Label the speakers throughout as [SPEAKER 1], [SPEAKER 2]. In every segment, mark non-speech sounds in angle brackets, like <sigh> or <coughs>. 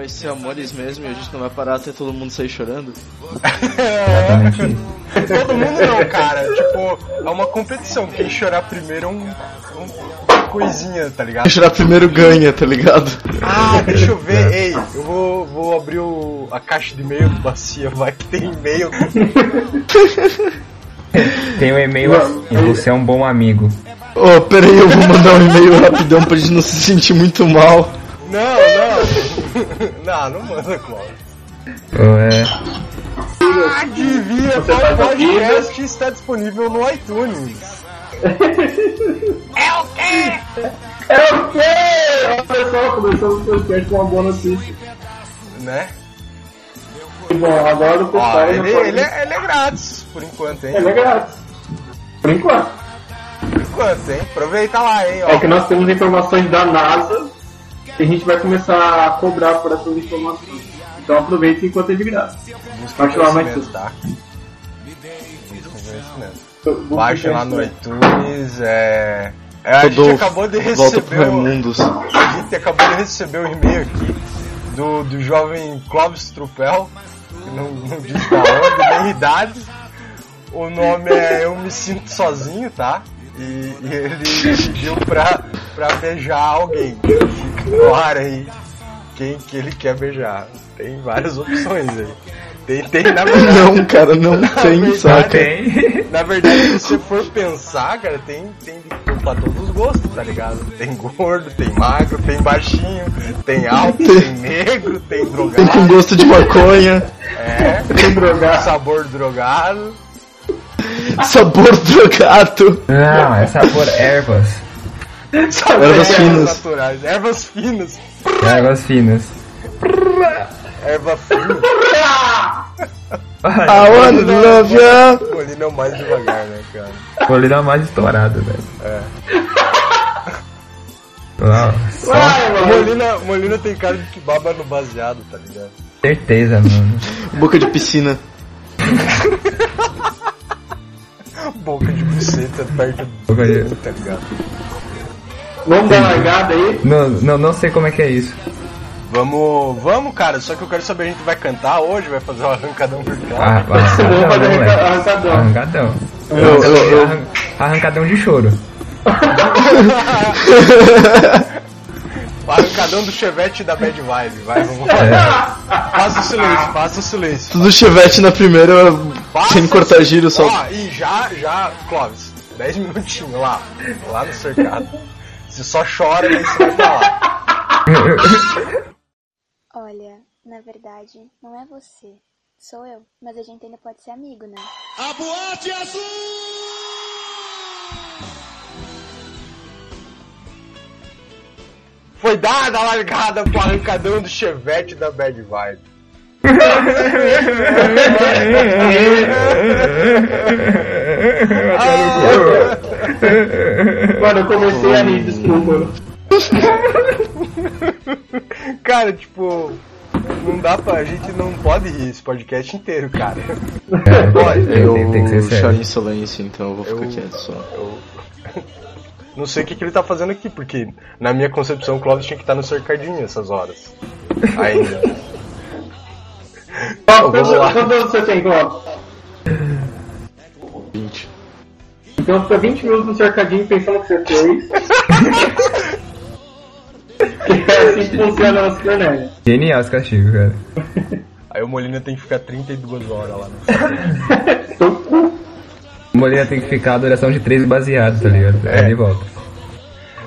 [SPEAKER 1] vai ser amores mesmo e a gente não vai parar até todo mundo sair chorando?
[SPEAKER 2] Isso. <laughs>
[SPEAKER 3] Todo mundo não, cara. Tipo, é uma competição. Quem chorar primeiro é um, um coisinha, tá ligado?
[SPEAKER 1] Quem chorar primeiro ganha, tá ligado?
[SPEAKER 3] Ah, deixa eu ver. Ei, eu vou, vou abrir o, a caixa de e-mail do Bacia. Vai que tem e-mail.
[SPEAKER 2] Tem um e-mail assim, você é um bom amigo.
[SPEAKER 1] Ô, oh, peraí, eu vou mandar um e-mail rapidão pra gente não se sentir muito mal.
[SPEAKER 3] Não, não. <laughs> não, não manda, Cláudio.
[SPEAKER 2] Oh, é.
[SPEAKER 3] Adivinha
[SPEAKER 4] Você
[SPEAKER 3] qual
[SPEAKER 4] faz
[SPEAKER 3] podcast está disponível no iTunes?
[SPEAKER 4] É o quê? Olha só, começamos o podcast com uma boa notícia.
[SPEAKER 3] Né?
[SPEAKER 4] Bom, agora o pessoal.
[SPEAKER 3] ele,
[SPEAKER 4] pode-
[SPEAKER 3] ele, é, ele é grátis, por enquanto, hein?
[SPEAKER 4] Ele é grátis. Por enquanto.
[SPEAKER 3] Por enquanto, hein? Aproveita lá, hein?
[SPEAKER 4] É
[SPEAKER 3] Ó.
[SPEAKER 4] que nós temos informações da NASA e a gente vai começar a cobrar por essas informações. Então aproveita enquanto é de graça.
[SPEAKER 3] Busca
[SPEAKER 4] Baixa lá no iTunes.
[SPEAKER 3] tá? Baixa lá no iTunes, é... é a gente acabou de receber o... A gente acabou de receber um e-mail aqui do, do jovem Clóvis Trupel, que não, não diz da onde, nem idade. O nome é Eu Me Sinto Sozinho, tá? E, e ele pediu pra, pra beijar alguém. Ar aí quem que ele quer beijar. Tem várias opções aí. Tem, tem na verdade.
[SPEAKER 1] Não, cara, não tem,
[SPEAKER 3] verdade,
[SPEAKER 1] saca?
[SPEAKER 2] Tem.
[SPEAKER 3] Na verdade, se você for pensar, cara, tem, tem pra todos os gostos, tá ligado? Tem gordo, tem magro, tem baixinho, tem alto, tem negro, tem
[SPEAKER 1] Tem com
[SPEAKER 3] drogado,
[SPEAKER 1] gosto de maconha,
[SPEAKER 3] é,
[SPEAKER 4] Tem drogado.
[SPEAKER 3] sabor drogado. <laughs>
[SPEAKER 1] sabor drogado.
[SPEAKER 2] Não, é sabor ervas.
[SPEAKER 3] Sabor
[SPEAKER 1] Ervas finas.
[SPEAKER 3] naturais, ervas finas,
[SPEAKER 2] Ervas finas.
[SPEAKER 3] erva fina.
[SPEAKER 1] I wanna love you.
[SPEAKER 3] Molina é o mais devagar, né, cara?
[SPEAKER 2] Vou lhe dar mais estourado, velho.
[SPEAKER 3] É.
[SPEAKER 2] Uau, só
[SPEAKER 4] mano.
[SPEAKER 3] Molina, Molina tem cara de que baba no baseado, tá ligado?
[SPEAKER 2] certeza, mano.
[SPEAKER 1] Boca de piscina. <laughs>
[SPEAKER 3] Boca de buceta perto
[SPEAKER 2] Boca de-
[SPEAKER 3] do tá ligado?
[SPEAKER 4] Vamos dar uma largada aí.
[SPEAKER 2] Não, não, não sei como é que é isso.
[SPEAKER 3] Vamos, vamos, cara. Só que eu quero saber, a gente vai cantar hoje, vai fazer um arrancadão virtual.
[SPEAKER 2] Ah,
[SPEAKER 4] Vamos
[SPEAKER 2] arrancadão,
[SPEAKER 4] fazer
[SPEAKER 2] moleque.
[SPEAKER 4] arrancadão.
[SPEAKER 2] Arrancadão.
[SPEAKER 1] Eu, eu, eu,
[SPEAKER 2] Arran- Arrancadão de choro. <laughs>
[SPEAKER 3] Arrancadão do chevette da Bad Vibe, vai, vamos lá.
[SPEAKER 2] É,
[SPEAKER 3] Faça o silêncio, faça o silêncio.
[SPEAKER 1] tudo chevette na primeira,
[SPEAKER 3] Faça
[SPEAKER 1] sem cortar
[SPEAKER 3] silêncio.
[SPEAKER 1] giro, só.
[SPEAKER 3] Ó, e já, já, Clóvis, 10 minutinhos lá, lá no cercado. Você só chora e aí você vai pra lá.
[SPEAKER 5] Olha, na verdade, não é você. Sou eu. Mas a gente ainda pode ser amigo, né?
[SPEAKER 3] Foi dada a largada pro arrancadão do chevette da Bad Vibe.
[SPEAKER 4] Mano, eu comecei a rir, desculpa.
[SPEAKER 3] Cara, tipo, não dá pra. A gente não pode rir esse podcast inteiro, cara.
[SPEAKER 2] É,
[SPEAKER 3] Pode,
[SPEAKER 2] tem,
[SPEAKER 1] Eu
[SPEAKER 2] tem, tem que ser
[SPEAKER 1] choro
[SPEAKER 2] sério.
[SPEAKER 1] em silêncio, então eu vou ficar
[SPEAKER 3] Eu-
[SPEAKER 1] quieto só.
[SPEAKER 3] Eu não sei o que, que ele tá fazendo aqui, porque na minha concepção o Clóvis tinha que estar no cercadinho essas horas. Ainda.
[SPEAKER 4] Quantos anos você tem, Cláudio?
[SPEAKER 1] 20.
[SPEAKER 4] Então fica 20 minutos no cercadinho pensando que você fez. <laughs> que é assim que funciona a cibernética.
[SPEAKER 2] Genial esse castigo, cara.
[SPEAKER 3] Aí o Molina tem que ficar 32 horas lá no cercadinho.
[SPEAKER 4] Cu.
[SPEAKER 2] O Molina tem que ficar a duração de 13 baseados, tá ligado? Aí
[SPEAKER 3] É.
[SPEAKER 2] ele volta.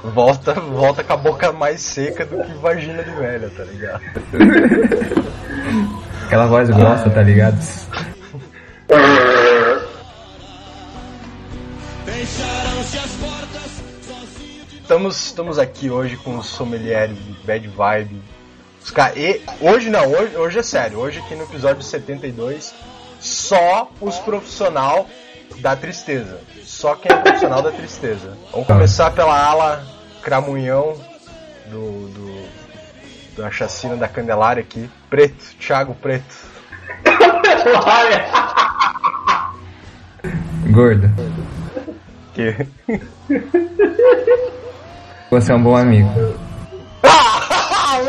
[SPEAKER 3] Volta, volta com a boca mais seca do que vagina de velha, tá ligado? <laughs>
[SPEAKER 2] Aquela voz grossa, tá ligado?
[SPEAKER 3] Estamos, estamos aqui hoje com os sommeliers de Bad Vibe. Os ca- e hoje não, hoje, hoje é sério. Hoje aqui no episódio 72, só os profissional da tristeza. Só quem é profissional da tristeza. Vamos começar pela ala cramunhão do, do da chacina da Candelária aqui. Preto, Thiago Preto.
[SPEAKER 4] Olha.
[SPEAKER 2] Gordo,
[SPEAKER 3] Que...
[SPEAKER 2] você é um bom amigo.
[SPEAKER 3] Ah,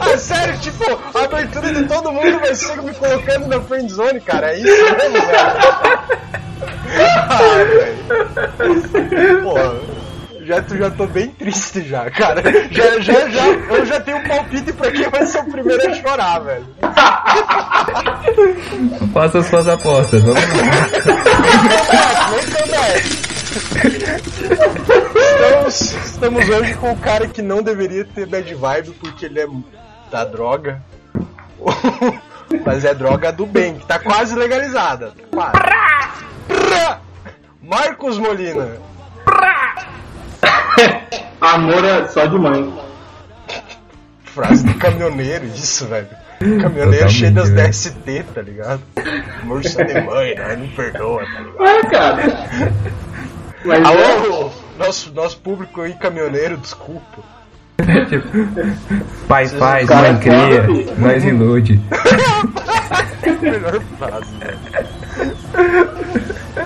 [SPEAKER 3] Ah, <laughs> sério, tipo, a abertura de todo mundo vai ser me colocando na friendzone, cara. É isso mesmo, velho. <laughs> Ah, velho. Porra. Já, já tô bem triste já, cara. Já, já, já, eu já tenho um palpite pra quem vai ser o primeiro a chorar, velho.
[SPEAKER 2] Faça as suas apostas. Vamos lá.
[SPEAKER 3] Estamos, estamos hoje com o cara que não deveria ter bad vibe porque ele é da droga. Mas é droga do bem, que tá quase legalizada. Quase. Marcos Molina. <laughs>
[SPEAKER 4] Amor é só de mãe.
[SPEAKER 3] Frase de caminhoneiro, isso, velho. Caminhoneiro cheio das
[SPEAKER 2] velho.
[SPEAKER 3] DST, tá ligado? Amor só de mãe, né? Não perdoa, tá ligado?
[SPEAKER 4] É, cara. Mas é,
[SPEAKER 3] Alô, nosso, nosso público aí, caminhoneiro, desculpa.
[SPEAKER 2] tipo, <laughs> pai faz, mãe
[SPEAKER 4] é
[SPEAKER 2] cria, nós ilude.
[SPEAKER 3] Melhor frase.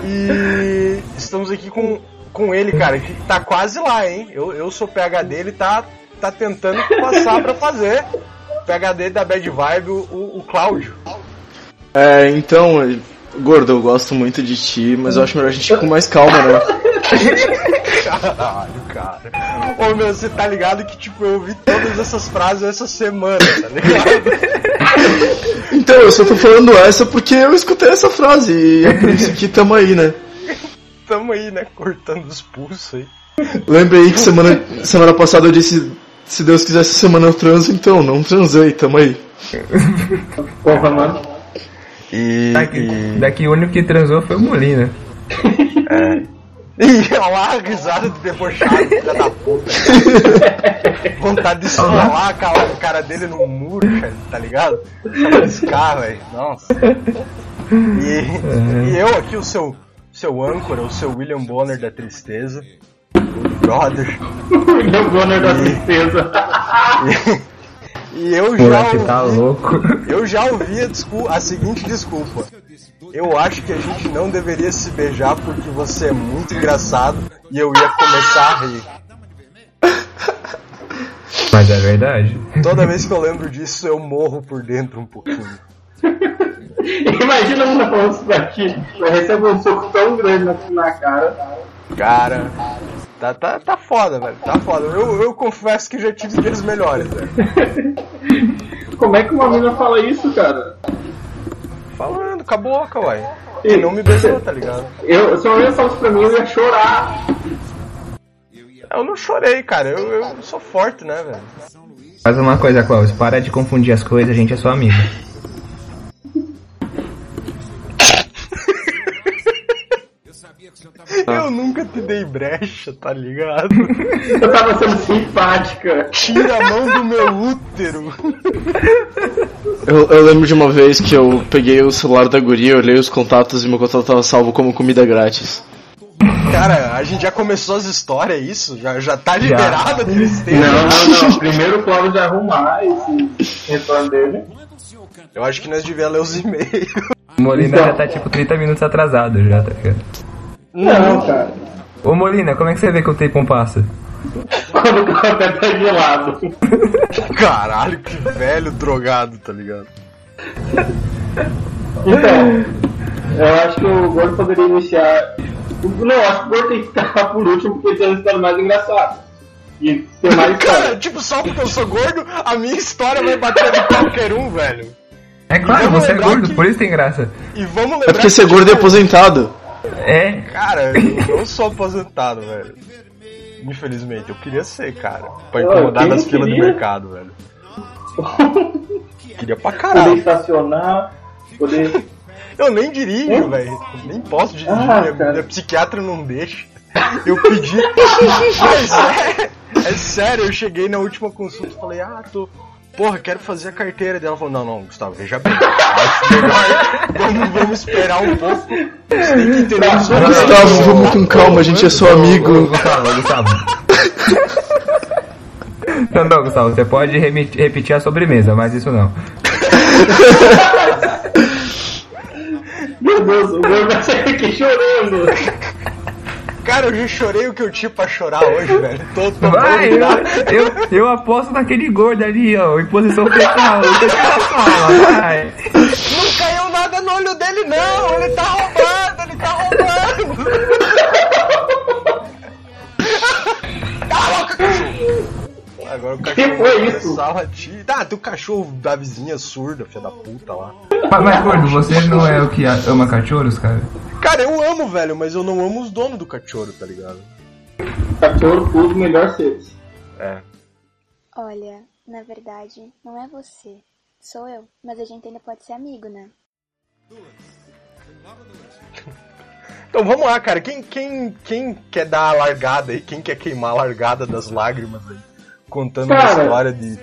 [SPEAKER 3] E estamos aqui com, com ele, cara, que tá quase lá, hein? Eu, eu sou PHD, ele tá, tá tentando passar pra fazer. PHD da Bad Vibe, o, o Cláudio.
[SPEAKER 1] É, então, gordo, eu gosto muito de ti, mas eu acho melhor a gente ir com mais calma, né?
[SPEAKER 3] Caralho, cara. Ô meu, você tá ligado que tipo, eu ouvi todas essas frases essa semana, tá ligado?
[SPEAKER 1] Então, eu só tô falando essa porque eu escutei essa frase e é por isso que tamo aí, né?
[SPEAKER 3] Tamo aí, né, cortando os pulsos aí.
[SPEAKER 1] Lembra aí que semana, semana passada eu disse, se Deus quiser essa semana eu transo, então, não transei, tamo aí.
[SPEAKER 4] porra, mano.
[SPEAKER 3] E.
[SPEAKER 2] Daqui, daqui o único que transou foi o Molina.
[SPEAKER 3] E olha lá a risada de debochado, filha da puta. Vontade de esfolar a cara, a cara dele no muro, cara, tá ligado? Só piscar, velho. Nossa. E, e eu aqui, o seu, seu âncora, o seu William Bonner da tristeza. O brother.
[SPEAKER 4] William Bonner da tristeza.
[SPEAKER 3] E eu
[SPEAKER 2] Pô,
[SPEAKER 3] já
[SPEAKER 2] tá
[SPEAKER 3] ouvi,
[SPEAKER 2] louco.
[SPEAKER 3] eu já ouvi a, descul- a seguinte desculpa. Eu acho que a gente não deveria se beijar porque você é muito engraçado e eu ia começar a rir.
[SPEAKER 2] Mas é verdade.
[SPEAKER 3] Toda vez que eu lembro disso, eu morro por dentro um pouquinho. <laughs> <laughs>
[SPEAKER 4] Imagina a menina falando isso pra ti. Eu recebo um soco tão grande na, na cara.
[SPEAKER 3] Cara, tá, tá, tá foda, velho. Tá foda. Eu, eu confesso que já tive dias melhores, velho. <laughs>
[SPEAKER 4] Como é que uma menina fala isso, cara?
[SPEAKER 3] Falando com a boca, uai. E não me beijou, tá ligado?
[SPEAKER 4] Eu, se uma menina falasse pra mim, eu ia chorar.
[SPEAKER 3] Eu não chorei, cara. Eu, eu sou forte, né, velho?
[SPEAKER 2] Faz uma coisa, Klaus, para de confundir as coisas, a gente é sua amiga.
[SPEAKER 3] Eu nunca te dei brecha, tá ligado? <laughs>
[SPEAKER 4] Eu tava sendo simpática.
[SPEAKER 3] Tira a mão do meu útero.
[SPEAKER 1] Eu, eu lembro de uma vez que eu peguei o celular da guria, olhei os contatos e meu contato tava salvo como comida grátis.
[SPEAKER 3] Cara, a gente já começou as histórias, é isso? Já, já tá liberado a tristeza?
[SPEAKER 4] Não, não, não. Primeiro o Cláudio vai arrumar esse retorno dele.
[SPEAKER 3] Eu acho que nós devíamos ler os e-mails.
[SPEAKER 2] O Molina
[SPEAKER 4] Então.
[SPEAKER 2] já tá tipo 30 minutos atrasado já, tá ligado?
[SPEAKER 4] Não, cara.
[SPEAKER 2] Ô Molina, como é que você vê que o tempo passa?
[SPEAKER 4] Quando o café tá gelado.
[SPEAKER 3] Caralho, que velho drogado, tá ligado?
[SPEAKER 4] Então, eu acho que o Gordo poderia iniciar. Não, eu acho que o Gordo tem que ficar por último porque tem uma história mais engraçada. E tem mais <laughs>
[SPEAKER 3] Cara,
[SPEAKER 4] história.
[SPEAKER 3] tipo, só porque eu sou gordo, a minha história vai bater de qualquer um, velho.
[SPEAKER 2] É claro, você é gordo,
[SPEAKER 3] que-
[SPEAKER 2] por isso tem graça.
[SPEAKER 3] E vamos lembrar
[SPEAKER 1] É porque ser gordo é
[SPEAKER 3] tipo,
[SPEAKER 1] aposentado.
[SPEAKER 2] É,
[SPEAKER 3] Cara, eu não sou aposentado, velho. Infelizmente, eu queria ser, cara. Pra incomodar nas filas do mercado, velho. Queria pra
[SPEAKER 4] Poder
[SPEAKER 3] caralho.
[SPEAKER 4] estacionar, poder.
[SPEAKER 3] Eu nem dirijo, velho. Nem posso dirigir,
[SPEAKER 4] Ah,
[SPEAKER 3] minha, psiquiatra não deixa. Eu pedi. <laughs> Mas é, é sério, eu cheguei na última consulta e falei, ah, tô. Porra, quero fazer a carteira dela. Ela falou, não, não, Gustavo, veja bem. Vamos, vamos esperar um pouco. Você tem que entender isso.
[SPEAKER 2] não,
[SPEAKER 1] Gustavo,
[SPEAKER 2] não,
[SPEAKER 1] vamos com calma, a gente é seu amigo.
[SPEAKER 2] Gustavo, Gustavo. Não, não, Gustavo, você pode repetir a sobremesa, mas isso não.
[SPEAKER 4] Meu Deus, o Gordo vai sair aqui chorando.
[SPEAKER 3] Cara, eu já chorei o que eu tinha pra chorar hoje, velho. Tô, tô
[SPEAKER 2] Vai, eu,
[SPEAKER 3] tá?
[SPEAKER 2] eu, eu aposto naquele gordo ali, ó, em posição fetal. Vai.
[SPEAKER 3] Não caiu nada no olho dele, não. Ele tá roubando, ele tá roubando. <laughs> A boca, cachorro. Agora o cachorro
[SPEAKER 4] Que foi isso?
[SPEAKER 3] começar a latir. Ah, tem o cachorro da vizinha surda, filha da puta lá.
[SPEAKER 2] Mas, mas, gordo, você não é o que ama cachorros, cara?
[SPEAKER 3] Cara, eu amo, velho, mas eu não amo os donos do cachorro, tá ligado?
[SPEAKER 4] Cachorro tudo melhor seres.
[SPEAKER 3] É.
[SPEAKER 5] Olha, na verdade, não é você. Sou eu. Mas a gente ainda pode ser amigo, né? <laughs>
[SPEAKER 3] Então vamos lá, cara. Quem, quem, quem quer dar a largada aí? Quem quer queimar a largada das lágrimas aí? Contando uma
[SPEAKER 4] Cara,
[SPEAKER 3] história de.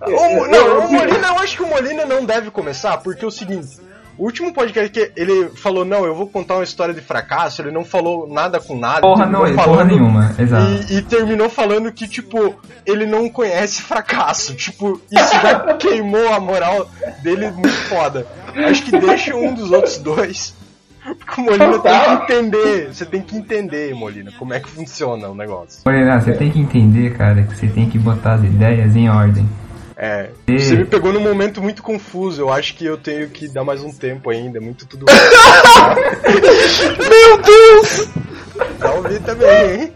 [SPEAKER 3] O Mo-
[SPEAKER 4] eu-
[SPEAKER 3] não,
[SPEAKER 4] eu-
[SPEAKER 3] o Molina, eu acho que o Molina não deve começar, porque é o seguinte. O último podcast que ele falou, não, eu vou contar uma história de fracasso, ele não falou nada com nada.
[SPEAKER 2] Porra,
[SPEAKER 3] terminou
[SPEAKER 2] não, porra
[SPEAKER 3] falando-
[SPEAKER 2] nenhuma, exato.
[SPEAKER 3] E, e terminou falando que, tipo, ele não conhece fracasso. Tipo, isso já <laughs> queimou a moral dele muito foda. Acho que deixa um dos outros dois. <laughs> Porque o Molina tem que entender. Você tem que entender, Molina, como é que funciona o negócio.
[SPEAKER 2] Olha, você tem que entender, cara, que você tem que botar as ideias em ordem.
[SPEAKER 3] É.
[SPEAKER 2] E-
[SPEAKER 3] Você me pegou num momento muito confuso. Eu acho que eu tenho que dar mais um tempo ainda. Muito tudo. <laughs>
[SPEAKER 1] Meu Deus!
[SPEAKER 3] Já ouvi também, hein?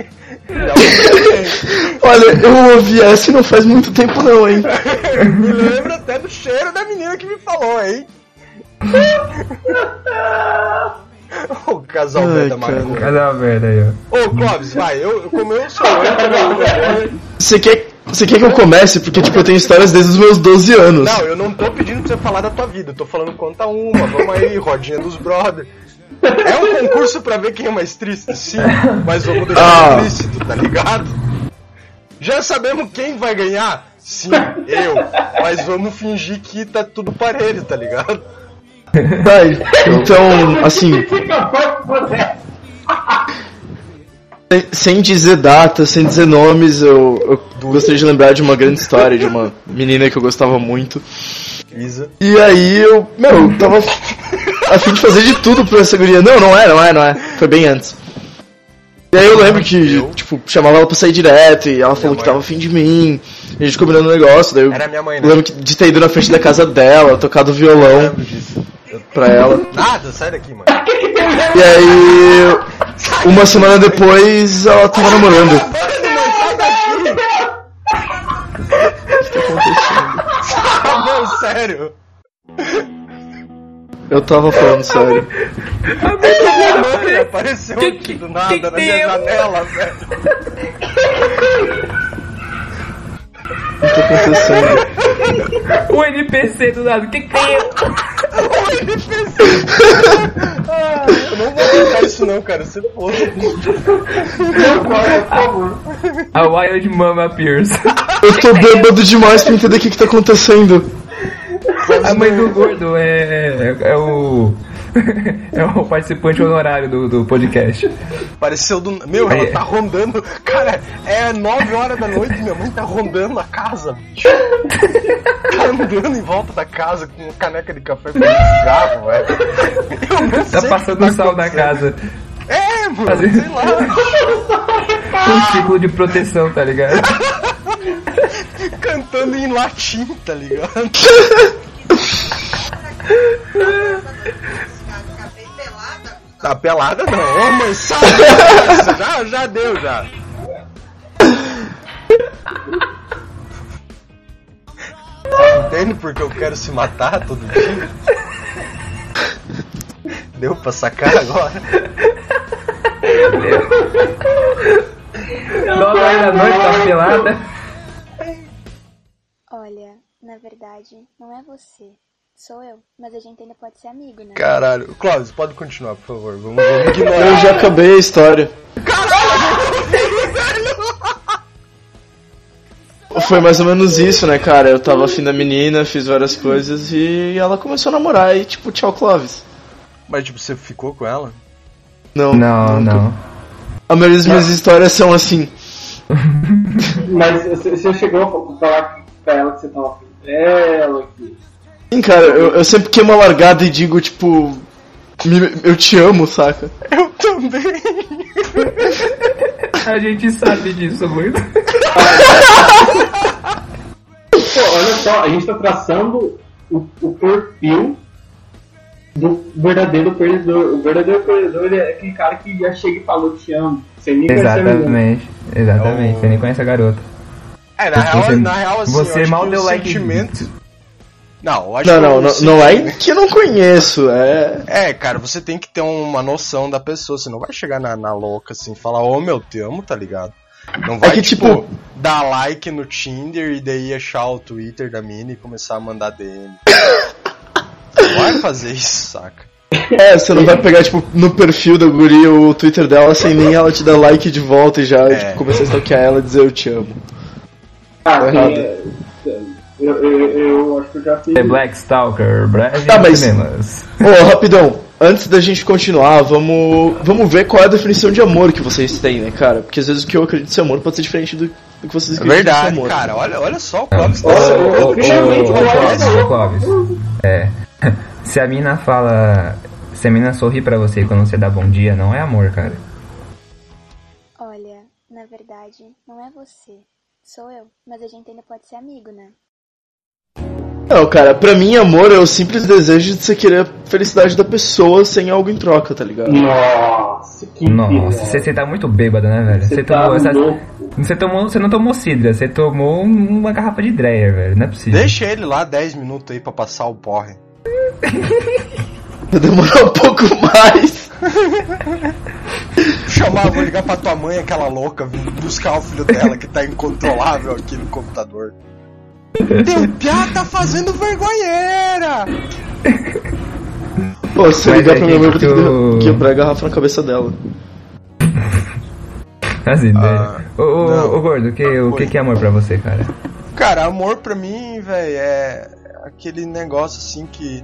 [SPEAKER 3] Já ouvi também.
[SPEAKER 1] Olha, eu ouvi essa e não faz muito tempo não, hein? <laughs>
[SPEAKER 3] Me lembra até do cheiro da menina que me falou, hein? O casal
[SPEAKER 1] Ai,
[SPEAKER 3] da
[SPEAKER 1] cara.
[SPEAKER 3] maconha.
[SPEAKER 2] Cadê a merda aí, ó?
[SPEAKER 3] Ô, Clóvis, vai, eu, eu- como eu sou eu,
[SPEAKER 1] Você quer, você quer que eu comece? Porque, tipo, eu tenho histórias desde os meus 12 anos.
[SPEAKER 3] Não, eu não tô pedindo pra você falar da tua vida, eu tô falando conta uma, vamos aí, rodinha dos brother. É um concurso pra ver quem é mais triste, sim, mas vamos deixar
[SPEAKER 1] Ah.
[SPEAKER 3] implícito, tá ligado? Já sabemos quem vai ganhar? Sim, eu. Mas vamos fingir que tá tudo parelho, tá ligado? <laughs>
[SPEAKER 1] Vai. Então, assim, <laughs> sem- dizer data, sem dizer nomes, eu, eu gostaria de lembrar de uma grande história de uma menina que eu gostava muito.
[SPEAKER 3] Isa.
[SPEAKER 1] E aí eu, meu, eu tava a fim de fazer de tudo pra essa guria. Não, não é, não é, não é. Foi bem antes. E aí eu lembro que, tipo, chamava ela pra sair direto e ela falou que tava afim de mim. E a gente combinou um negócio, daí eu
[SPEAKER 3] Era minha mãe,
[SPEAKER 1] eu
[SPEAKER 3] né?
[SPEAKER 1] lembro de ter ido na frente da casa dela, tocado violão
[SPEAKER 3] lembro disso.
[SPEAKER 1] Pra ela.
[SPEAKER 3] Nada, sai daqui, mano.
[SPEAKER 1] E aí, uma semana depois, ela tava namorando. O que tá acontecendo?
[SPEAKER 3] Não, sério.
[SPEAKER 1] Eu tava falando sério.
[SPEAKER 3] Mãe, apareceu aqui do nada na minha janela, velho.
[SPEAKER 1] O que tá acontecendo? <laughs>
[SPEAKER 2] O NPC do lado, o que que <laughs> tem?
[SPEAKER 3] Ah, eu não vou contar isso não, cara. Você foda.
[SPEAKER 4] Não, por favor.
[SPEAKER 2] A Wild Mama appears. <laughs>
[SPEAKER 1] Eu tô bêbado demais pra entender o que, que tá acontecendo.
[SPEAKER 2] A mãe do gordo é, é o. <laughs> É o participante honorário do, do podcast.
[SPEAKER 3] Pareceu do. Meu, ela tá rondando. Cara, é 9 horas da noite, minha mãe tá rondando a casa, bicho. Tá andando em volta da casa com uma caneca de café com cigarro, velho. Eu não
[SPEAKER 2] Tá
[SPEAKER 3] sei
[SPEAKER 2] passando
[SPEAKER 3] o
[SPEAKER 2] sal na casa.
[SPEAKER 3] É, mano,
[SPEAKER 2] Fazer-
[SPEAKER 3] sei lá.
[SPEAKER 2] Um ciclo de proteção, tá ligado?
[SPEAKER 3] Cantando em latim, tá ligado? <laughs> Tá pelada não, ô mãe, <laughs> sai dessa, já, já deu já. Tá entende porque eu quero se matar todo dia? Deu pra sacar agora?
[SPEAKER 2] Nove horas da noite, tá pelada.
[SPEAKER 5] Olha, na verdade, não é você. Sou eu. Mas a gente ainda pode ser amigo, né?
[SPEAKER 3] Caralho, Cláudio, pode continuar, por favor. Vamos, vamos ignorar.
[SPEAKER 1] Eu já acabei a história. Foi mais ou menos isso, né, cara? Eu tava afim da menina, fiz várias coisas e ela começou a namorar e tipo, tchau, Clóvis.
[SPEAKER 3] Mas tipo, você ficou com ela?
[SPEAKER 1] Não,
[SPEAKER 2] Não, não.
[SPEAKER 1] A maioria das minhas histórias são assim.
[SPEAKER 4] Mas você, você chegou a falar pra ela que você tava afim dela, que...
[SPEAKER 1] Sim, cara, eu, eu sempre queimo a largada e digo, tipo, "Me- eu te amo, saca?
[SPEAKER 3] Eu também.
[SPEAKER 2] A gente sabe disso muito.
[SPEAKER 4] Pô, olha só, a gente tá traçando o, o perfil do verdadeiro perdedor. O verdadeiro perdedor é aquele cara que já chega e falou te amo. Sem nem menina.
[SPEAKER 2] Exatamente, exatamente. Você nem conhece a garota.
[SPEAKER 3] É, na
[SPEAKER 2] Você-
[SPEAKER 3] real, na real assim,
[SPEAKER 2] você mal deu
[SPEAKER 3] o
[SPEAKER 2] like.
[SPEAKER 3] sentimento... Não, eu acho
[SPEAKER 1] Não,
[SPEAKER 3] que
[SPEAKER 1] não, não, não é que eu não conheço, é.
[SPEAKER 3] É, cara, você tem que ter uma noção da pessoa. Você não vai chegar na, na louca assim e falar, ô meu, te amo, tá ligado? Não vai,
[SPEAKER 1] que,
[SPEAKER 3] tipo,
[SPEAKER 1] tipo-
[SPEAKER 3] dar like no Tinder e daí achar o Twitter da mina e começar a mandar DM. Não vai fazer isso, saca?
[SPEAKER 1] É, você não vai pegar, tipo, no perfil da guria o Twitter dela sem nem ela te dar like de volta e já,
[SPEAKER 3] É.
[SPEAKER 1] tipo, começar a stalkear ela e dizer eu te amo.
[SPEAKER 4] Ah,
[SPEAKER 1] Tá
[SPEAKER 4] tem,
[SPEAKER 1] errado.
[SPEAKER 4] É, eu, eu, eu acho que eu já fiz.
[SPEAKER 2] The Black Stalker, breve
[SPEAKER 1] Tá, mas-
[SPEAKER 2] cinemas.
[SPEAKER 1] Ô, rapidão, antes da gente continuar, vamos, vamos ver qual é a definição de amor que vocês têm, né, cara? Porque às vezes o que eu acredito ser amor pode ser diferente do, do que vocês
[SPEAKER 3] É
[SPEAKER 1] acreditam ser
[SPEAKER 3] verdade,
[SPEAKER 1] amor.
[SPEAKER 3] cara. Olha, olha só o Clóvis
[SPEAKER 4] olha
[SPEAKER 2] ô, Clóvis. É. <laughs> Se a mina fala. Se a mina sorri pra você quando você dá bom dia, não é amor, cara.
[SPEAKER 5] Olha, na verdade, não é você. Sou eu. Mas a gente ainda pode ser amigo, né?
[SPEAKER 1] Não, cara, pra mim amor é o simples desejo de você querer a felicidade da pessoa sem algo em troca, tá ligado?
[SPEAKER 4] Nossa, que
[SPEAKER 2] Nossa, você, você tá muito bêbado, né, velho?
[SPEAKER 4] Você
[SPEAKER 2] Você
[SPEAKER 4] tá
[SPEAKER 2] tomou, essa- você tomou. Você não tomou cidra, você tomou uma garrafa de Dreyer, velho. Não é possível.
[SPEAKER 3] Deixa ele lá 10 minutos aí pra passar o porre.
[SPEAKER 1] Vai demorar um pouco mais.
[SPEAKER 3] Chamar, vou ligar pra tua mãe, aquela louca, vir buscar o filho dela que tá incontrolável aqui no computador. Teu piá tá fazendo vergonheira! <laughs>
[SPEAKER 1] Pô, se eu ligar
[SPEAKER 2] é
[SPEAKER 1] pra minha mãe, eu vou ter
[SPEAKER 2] que tu-
[SPEAKER 1] quebrar a garrafa na cabeça dela. <laughs>
[SPEAKER 2] As ideias.
[SPEAKER 3] Ah,
[SPEAKER 2] ô, ô,
[SPEAKER 3] não.
[SPEAKER 2] ô, gordo, o que, o que, que é amor pra você, cara?
[SPEAKER 3] Cara, amor pra mim, velho, é aquele negócio assim que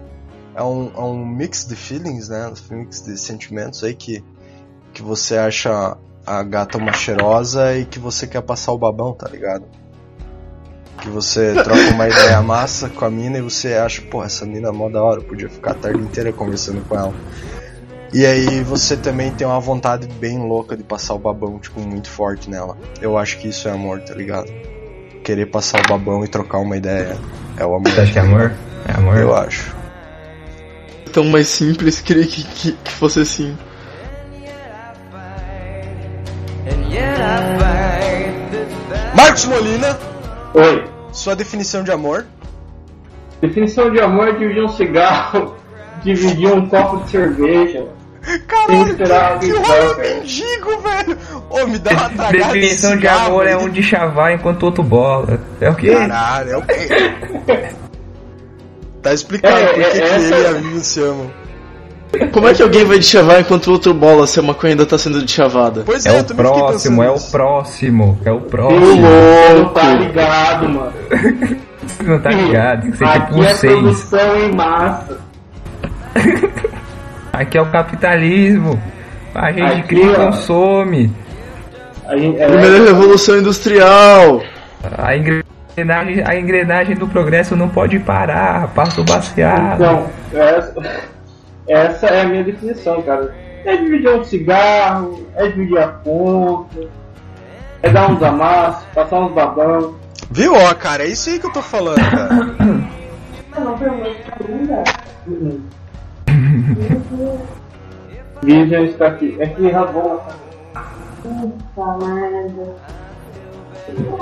[SPEAKER 3] é um, é um mix de feelings, né? Um mix de sentimentos aí que, que você acha a gata uma cheirosa e que você quer passar o babão, tá ligado? Que você troca uma ideia massa com a mina e você acha, pô, essa mina é mó da hora, eu podia ficar a tarde inteira conversando com ela. E aí você também tem uma vontade bem louca de passar o babão, tipo, muito forte nela. Eu acho que isso é amor, tá ligado? Querer passar o babão e trocar uma ideia é o amor.
[SPEAKER 2] Você acha que é amor? É amor?
[SPEAKER 3] Eu acho.
[SPEAKER 1] Tão mais simples, queria que, que, que fosse assim.
[SPEAKER 3] Marcos Molina,
[SPEAKER 4] Oi.
[SPEAKER 3] sua definição de amor?
[SPEAKER 4] Definição de amor é dividir um cigarro, <laughs> dividir um copo de cerveja.
[SPEAKER 3] Caralho, que
[SPEAKER 4] trocar.
[SPEAKER 3] rolê mendigo, velho! Ô, me dá uma tragada
[SPEAKER 2] Definição de
[SPEAKER 3] cigarro
[SPEAKER 2] amor é um de chavar enquanto o outro bola. É o quê?
[SPEAKER 3] Caralho, é o quê? <laughs> Tá explicado
[SPEAKER 4] É,
[SPEAKER 3] por que
[SPEAKER 4] é,
[SPEAKER 3] que
[SPEAKER 4] essa-
[SPEAKER 3] ele e a Vivi se amam.
[SPEAKER 1] Como é que alguém vai te chavar enquanto o outro bola se a maconha ainda tá sendo chavada?
[SPEAKER 3] Pois
[SPEAKER 2] É
[SPEAKER 3] eu
[SPEAKER 2] o
[SPEAKER 3] fiquei
[SPEAKER 2] próximo, é o próximo, é o
[SPEAKER 1] Ô,
[SPEAKER 2] próximo.
[SPEAKER 4] Você não tá
[SPEAKER 1] louco!
[SPEAKER 4] ligado, mano.
[SPEAKER 2] Você não tá ligado, tem que ser tipo
[SPEAKER 4] Aqui
[SPEAKER 2] um
[SPEAKER 4] é
[SPEAKER 2] 6.
[SPEAKER 4] produção em massa. <laughs>
[SPEAKER 2] Aqui é o capitalismo. A gente
[SPEAKER 4] Aqui,
[SPEAKER 2] cria e consome.
[SPEAKER 4] A gente, é,
[SPEAKER 1] Primeira revolução industrial!
[SPEAKER 2] A engrenagem, a engrenagem do progresso não pode parar. Passo baseado.
[SPEAKER 4] Então, essa, essa é a minha definição, cara. É dividir um cigarro, é dividir a conta, é dar uns amassos, passar uns babão.
[SPEAKER 3] Viu, ó, cara? É isso aí que eu tô falando, cara. <coughs>
[SPEAKER 4] Vivian está aqui. É que rabou.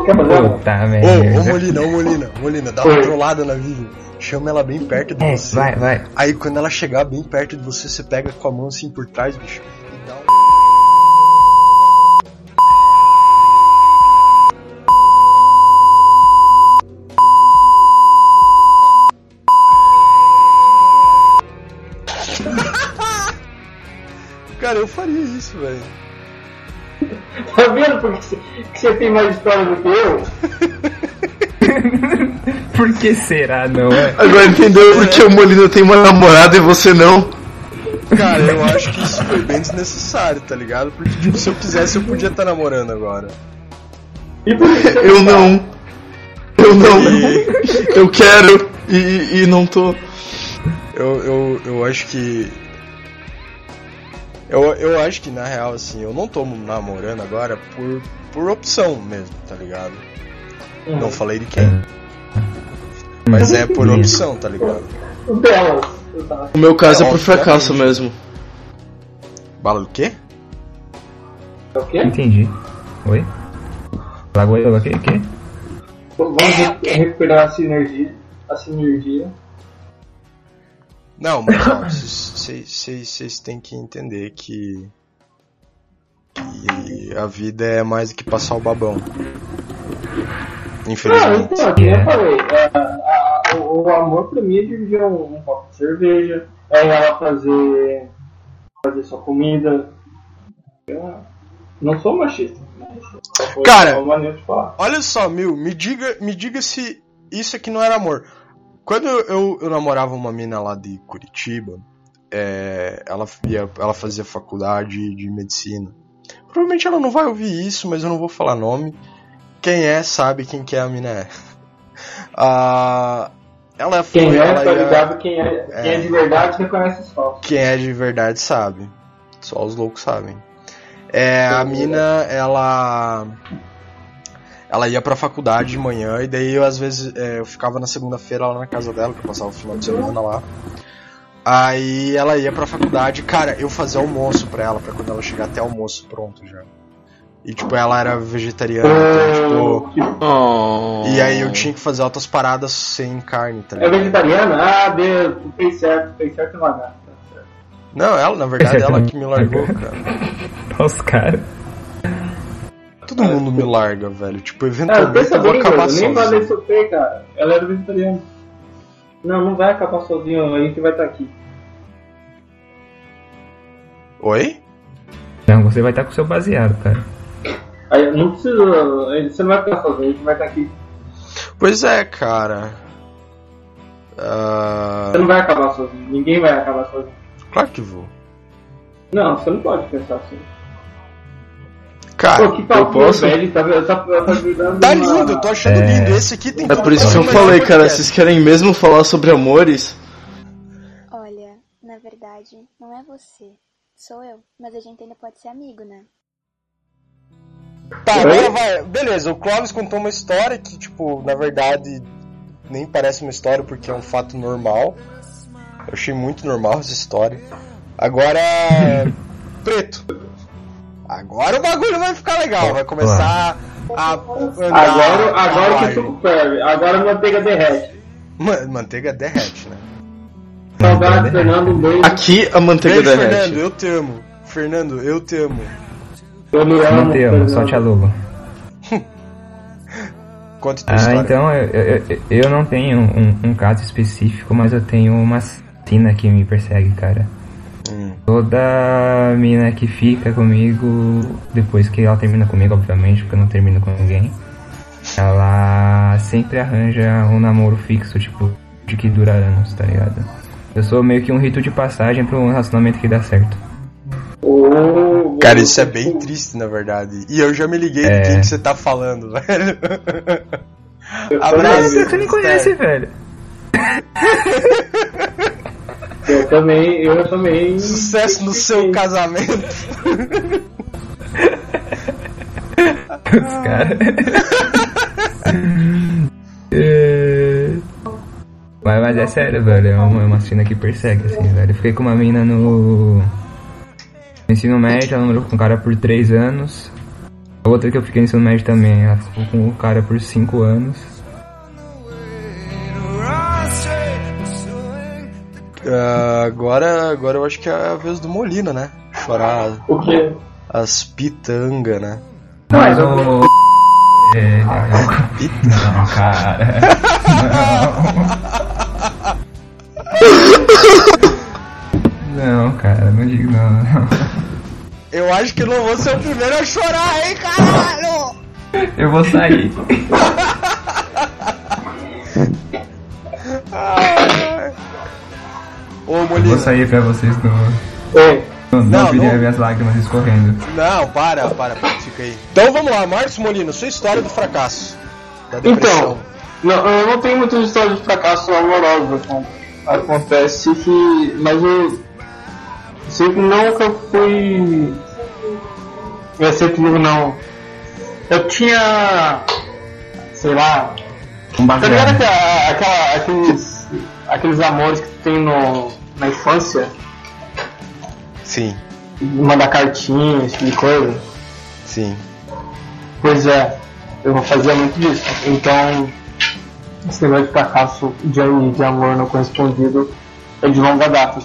[SPEAKER 4] Quer fazer uma?
[SPEAKER 2] Puta
[SPEAKER 3] Ô, ô
[SPEAKER 2] merda.
[SPEAKER 3] Molina, ô Molina, Molina, dá uma
[SPEAKER 4] Oi.
[SPEAKER 3] trollada na Vivi. Chama ela bem perto de
[SPEAKER 2] É,
[SPEAKER 3] você.
[SPEAKER 2] vai, vai.
[SPEAKER 3] Aí quando ela chegar bem perto de você, você pega com a mão assim por trás, bicho, e dá um. <laughs> Cara, eu faria isso, velho.
[SPEAKER 4] Tá vendo porque você, que você tem mais história do que eu? <laughs>
[SPEAKER 2] Por que será, não é?
[SPEAKER 1] Agora entendeu por que o Molina tem uma namorada e você não?
[SPEAKER 3] Cara, eu acho que isso foi bem desnecessário, tá ligado? Porque, tipo, se eu quisesse, eu podia estar namorando agora.
[SPEAKER 4] E por que você
[SPEAKER 1] Eu
[SPEAKER 4] tá?
[SPEAKER 1] não. Eu não.
[SPEAKER 3] E
[SPEAKER 1] Eu quero e, e não tô.
[SPEAKER 3] eu, eu, eu acho que. Eu, eu acho que na real, assim, eu não tô namorando agora por, por opção mesmo, tá ligado?
[SPEAKER 4] Uhum.
[SPEAKER 3] Não falei de quem. Mas é por opção, tá ligado?
[SPEAKER 4] O delas. eu tava-
[SPEAKER 1] O meu caso é,
[SPEAKER 3] É,
[SPEAKER 1] por fracasso mesmo.
[SPEAKER 3] Bala do quê?
[SPEAKER 4] É o quê?
[SPEAKER 2] Entendi. Oi? Lagoa eu aqui? quê?
[SPEAKER 4] Vamos re- recuperar a sinergia. A sinergia.
[SPEAKER 3] Não, mas ó, vocês têm que entender que, que a vida é mais do que passar o babão.
[SPEAKER 4] Não,
[SPEAKER 3] Infelizmente.
[SPEAKER 4] então, como eu falei, é, a- a- o, o amor pra mim é dividir um, um copo de cerveja, é ela fazer, fazer sua comida. Eu não sou machista. mas foi
[SPEAKER 3] Cara,
[SPEAKER 4] falar.
[SPEAKER 3] Olha só, Mil, me diga, me diga se isso aqui não era amor. Quando eu, eu, namorava uma mina lá de Curitiba, é, ela, ia, ela fazia faculdade de medicina. Provavelmente ela não vai ouvir isso, mas eu não vou falar nome. Quem é, sabe quem que é a mina é. <laughs> Ah, ela foi.
[SPEAKER 4] Quem é, tá ligado? Quem é, quem é de verdade reconhece os falsos.
[SPEAKER 3] quem é de verdade sabe. Só os loucos sabem. É, a mina, ela. Ela ia pra faculdade de manhã e daí eu às vezes é, eu ficava na segunda-feira lá na casa dela, que eu passava o final de semana lá. Aí ela ia pra faculdade, cara, eu fazia almoço pra ela, pra quando ela chegar até almoço pronto já. E tipo, ela era vegetariana, então, tipo.
[SPEAKER 1] Oh.
[SPEAKER 3] E aí eu tinha que fazer outras paradas sem carne, tá
[SPEAKER 4] É
[SPEAKER 3] ligado?
[SPEAKER 4] vegetariana? Ah, Deus, tu fez certo, fez certo certo.
[SPEAKER 3] Não, ela, na verdade, ela que me largou, <laughs> cara.
[SPEAKER 2] Olha os
[SPEAKER 3] Todo mundo me larga, velho. Tipo, eventualmente
[SPEAKER 4] pensa
[SPEAKER 3] eu vou
[SPEAKER 4] bem,
[SPEAKER 3] acabar
[SPEAKER 4] mano, nem
[SPEAKER 3] sozinho.
[SPEAKER 4] falei sofrer, cara. Ela era vegetariana. Não, não vai acabar sozinho, a gente vai estar aqui.
[SPEAKER 3] Oi?
[SPEAKER 2] Não, você vai estar com o seu baseado, cara.
[SPEAKER 4] Aí, não precisa, você não vai ficar sozinho, a gente vai estar aqui.
[SPEAKER 3] Pois é, cara. Ah,
[SPEAKER 4] Você não vai acabar sozinho, ninguém vai acabar sozinho.
[SPEAKER 3] Claro que vou.
[SPEAKER 4] Não, você não pode pensar assim.
[SPEAKER 3] Cara,
[SPEAKER 4] Pô, papo
[SPEAKER 1] posso?
[SPEAKER 4] velho, tá, tá, tá
[SPEAKER 3] tá lindo, eu tô achando
[SPEAKER 2] É.
[SPEAKER 3] lindo. Esse aqui tem
[SPEAKER 1] É por isso que eu falei, cara,
[SPEAKER 3] podcast.
[SPEAKER 1] vocês querem mesmo falar sobre amores?
[SPEAKER 5] Olha, na verdade, não é você. Sou eu, mas a gente ainda pode ser amigo, né?
[SPEAKER 3] Tá, agora vai. Beleza, o Clóvis contou uma história que, tipo, na verdade, nem parece uma história porque é um fato normal. Eu achei muito normal essa história. Agora. <laughs> Preto. Agora o bagulho vai ficar legal. Vai começar a. andar
[SPEAKER 4] Agora, agora que suco ferve, agora a manteiga derrete.
[SPEAKER 3] Ma- Manteiga derrete, né?
[SPEAKER 4] Saudade, Fernando, um beijo.
[SPEAKER 1] Aqui a manteiga
[SPEAKER 3] Beijo,
[SPEAKER 1] derrete.
[SPEAKER 3] Fernando, eu te amo. Fernando, eu te amo.
[SPEAKER 4] Eu me amo,
[SPEAKER 2] Não te amo,
[SPEAKER 4] Fernando.
[SPEAKER 2] só te alugo. <laughs>
[SPEAKER 3] Conte tua
[SPEAKER 2] Ah,
[SPEAKER 3] história.
[SPEAKER 2] então eu, eu, eu- não tenho um, um caso específico, mas eu tenho uma sina que me persegue, cara. Toda mina que fica comigo, depois que ela termina comigo, obviamente, porque eu não termino com ninguém, ela sempre arranja um namoro fixo, tipo, de que dura anos, tá ligado? Eu sou meio que um rito de passagem pra um relacionamento que dá certo.
[SPEAKER 3] Cara, isso é bem triste, na verdade. E eu já me liguei
[SPEAKER 2] É.
[SPEAKER 3] de quem que você tá falando, <laughs> velho. Abraço.
[SPEAKER 4] também-
[SPEAKER 2] Você nem conhece, velho. <laughs>
[SPEAKER 4] Eu também, eu também.
[SPEAKER 3] Sucesso no seu casamento.
[SPEAKER 2] Os caras. <laughs> É. mas, mas é sério, velho. É uma, é uma cena que persegue, assim, velho. Eu fiquei com uma mina no. no ensino médio, ela namorou com um cara por 3 anos. A outra que eu fiquei no ensino médio também, ela ficou com o cara por 5 anos.
[SPEAKER 3] Ah, agora, agora eu acho que é a vez do Molina, né? Chorar
[SPEAKER 4] O quê?
[SPEAKER 3] as pitangas, né?
[SPEAKER 2] Mas o. É, não, cara. Não. Não, cara, não digo não. não.
[SPEAKER 3] Eu acho que eu não vou ser o primeiro a chorar, hein, caralho!
[SPEAKER 2] Eu vou sair. <laughs>
[SPEAKER 3] Ô,
[SPEAKER 2] Eu vou
[SPEAKER 3] Molina.
[SPEAKER 2] sair pra vocês não,
[SPEAKER 4] Oi.
[SPEAKER 2] não,
[SPEAKER 3] Não,
[SPEAKER 2] não minhas lágrimas escorrendo.
[SPEAKER 3] Não, para, para, para, fica aí. Então vamos lá, Marcos Molina, sua história do fracasso. Da depressão.
[SPEAKER 4] Então, não, eu não tenho muitas histórias de fracasso amoroso. acon- Acontece que. Mas eu. Sempre nunca fui. Eu sempre não. Eu tinha. Sei lá.
[SPEAKER 2] Um
[SPEAKER 4] Tá ligado
[SPEAKER 2] baseado.
[SPEAKER 4] aquela, aquela- aqueles, aqueles amores que tu tem no, na infância?
[SPEAKER 3] Sim,
[SPEAKER 4] Mandar cartinha, esse tipo de coisa?
[SPEAKER 3] sim.
[SPEAKER 4] Pois é, eu fazia muito disso. Então, esse negócio de fracasso de, de amor não correspondido é de longa data.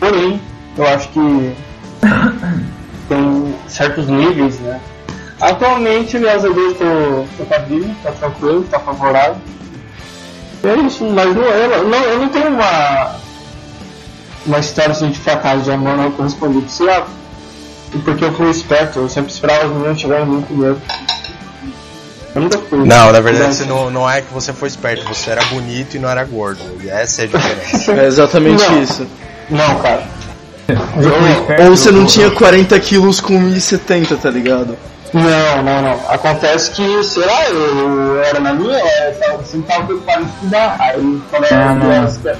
[SPEAKER 4] Porém, eu acho que <coughs> tem certos níveis, né? Atualmente, graças a Deus, tô, tô tá vivo, tá tranquilo, tá favorável. É isso, mas não, eu, não, eu não tenho uma, uma história assim, de fracasso de amor não correspondido. Sei lá, porque eu fui esperto, eu sempre esperava as meninas chegarem em mim primeiro. Eu nunca fui.
[SPEAKER 3] Não, na verdade você não, não é que você foi esperto, você era bonito e não era gordo. E essa é a diferença. <laughs>
[SPEAKER 1] É exatamente
[SPEAKER 4] Não.
[SPEAKER 1] isso.
[SPEAKER 4] Não, cara.
[SPEAKER 2] Esperto,
[SPEAKER 1] Ou você não tinha 40 quilos com 1,70, tá ligado?
[SPEAKER 4] Não, não, não. Acontece que, sei lá, eu, eu era na minha, eu tava, sempre tava preocupado em estudar. Aí quando eu
[SPEAKER 2] Não,
[SPEAKER 4] era
[SPEAKER 2] não.
[SPEAKER 4] criança,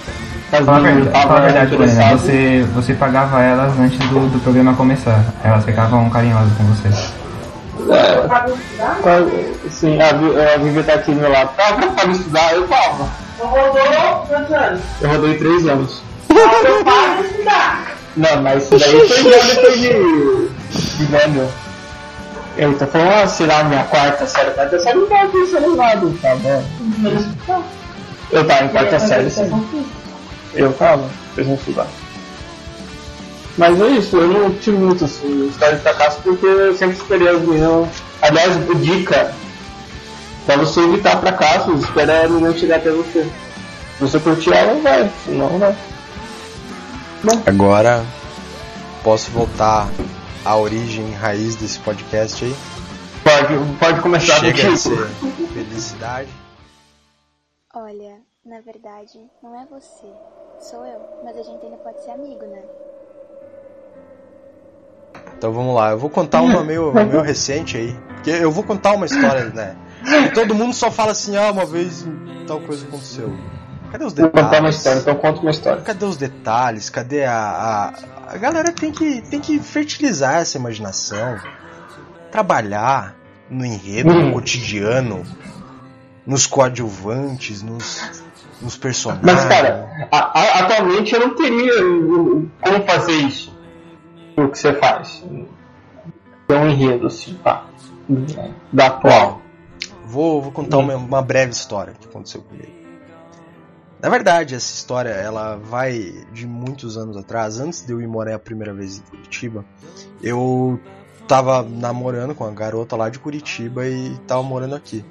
[SPEAKER 4] as
[SPEAKER 2] Fala verdade, fala a verdade
[SPEAKER 4] interessadas.
[SPEAKER 2] Você, você pagava elas antes do, do programa começar. Elas ficavam carinhosas com você.
[SPEAKER 4] Tá, Sim, a, Vi- a Vivi tá aqui do meu lado. Tava preocupado em estudar, eu tava. Eu rodei três anos. Não, mas isso daí foi depois de. de velho. Eu tô falando, ah, sei lá, minha quarta série, quarta série não tava pensando em nada, tá bom? Eu tava em quarta série, sim. Eu tava, pensando em estudar. Mas é isso, eu não tive muito assim, história de fracasso porque eu sempre esperei as meninas. Aliás, dica, pra você evitar fracassos, espera a menina chegar até você. Se você curtir ela, vai, senão vai.
[SPEAKER 3] Agora posso voltar à origem raiz desse podcast aí.
[SPEAKER 4] Pode, pode começar
[SPEAKER 3] Chega
[SPEAKER 4] contigo.
[SPEAKER 3] a ser felicidade.
[SPEAKER 5] Olha, na verdade, não é você. Sou eu, mas a gente ainda pode ser amigo, né?
[SPEAKER 3] Então vamos lá, eu vou contar uma meio, <laughs> meio recente aí. Porque eu vou contar uma história, né? E todo mundo só fala assim, ah, uma vez tal coisa aconteceu. Cadê os
[SPEAKER 4] Vou contar uma
[SPEAKER 3] detalhes?
[SPEAKER 4] história, então conta uma história.
[SPEAKER 3] Cadê os detalhes? Cadê a. A, a galera tem que, tem que fertilizar essa imaginação. Trabalhar no enredo, no
[SPEAKER 4] Hum.
[SPEAKER 3] cotidiano, nos coadjuvantes, nos, nos personagens.
[SPEAKER 4] Mas, cara, a- a- atualmente eu não teria como fazer isso. O que você faz. É um enredo, assim, tá? Da atual.
[SPEAKER 3] Vou, vou contar uma, uma breve história que aconteceu comigo. Na verdade, essa história ela vai de muitos anos atrás. Antes de eu ir morar a primeira vez em Curitiba, eu tava namorando com uma garota lá de Curitiba e tava morando aqui.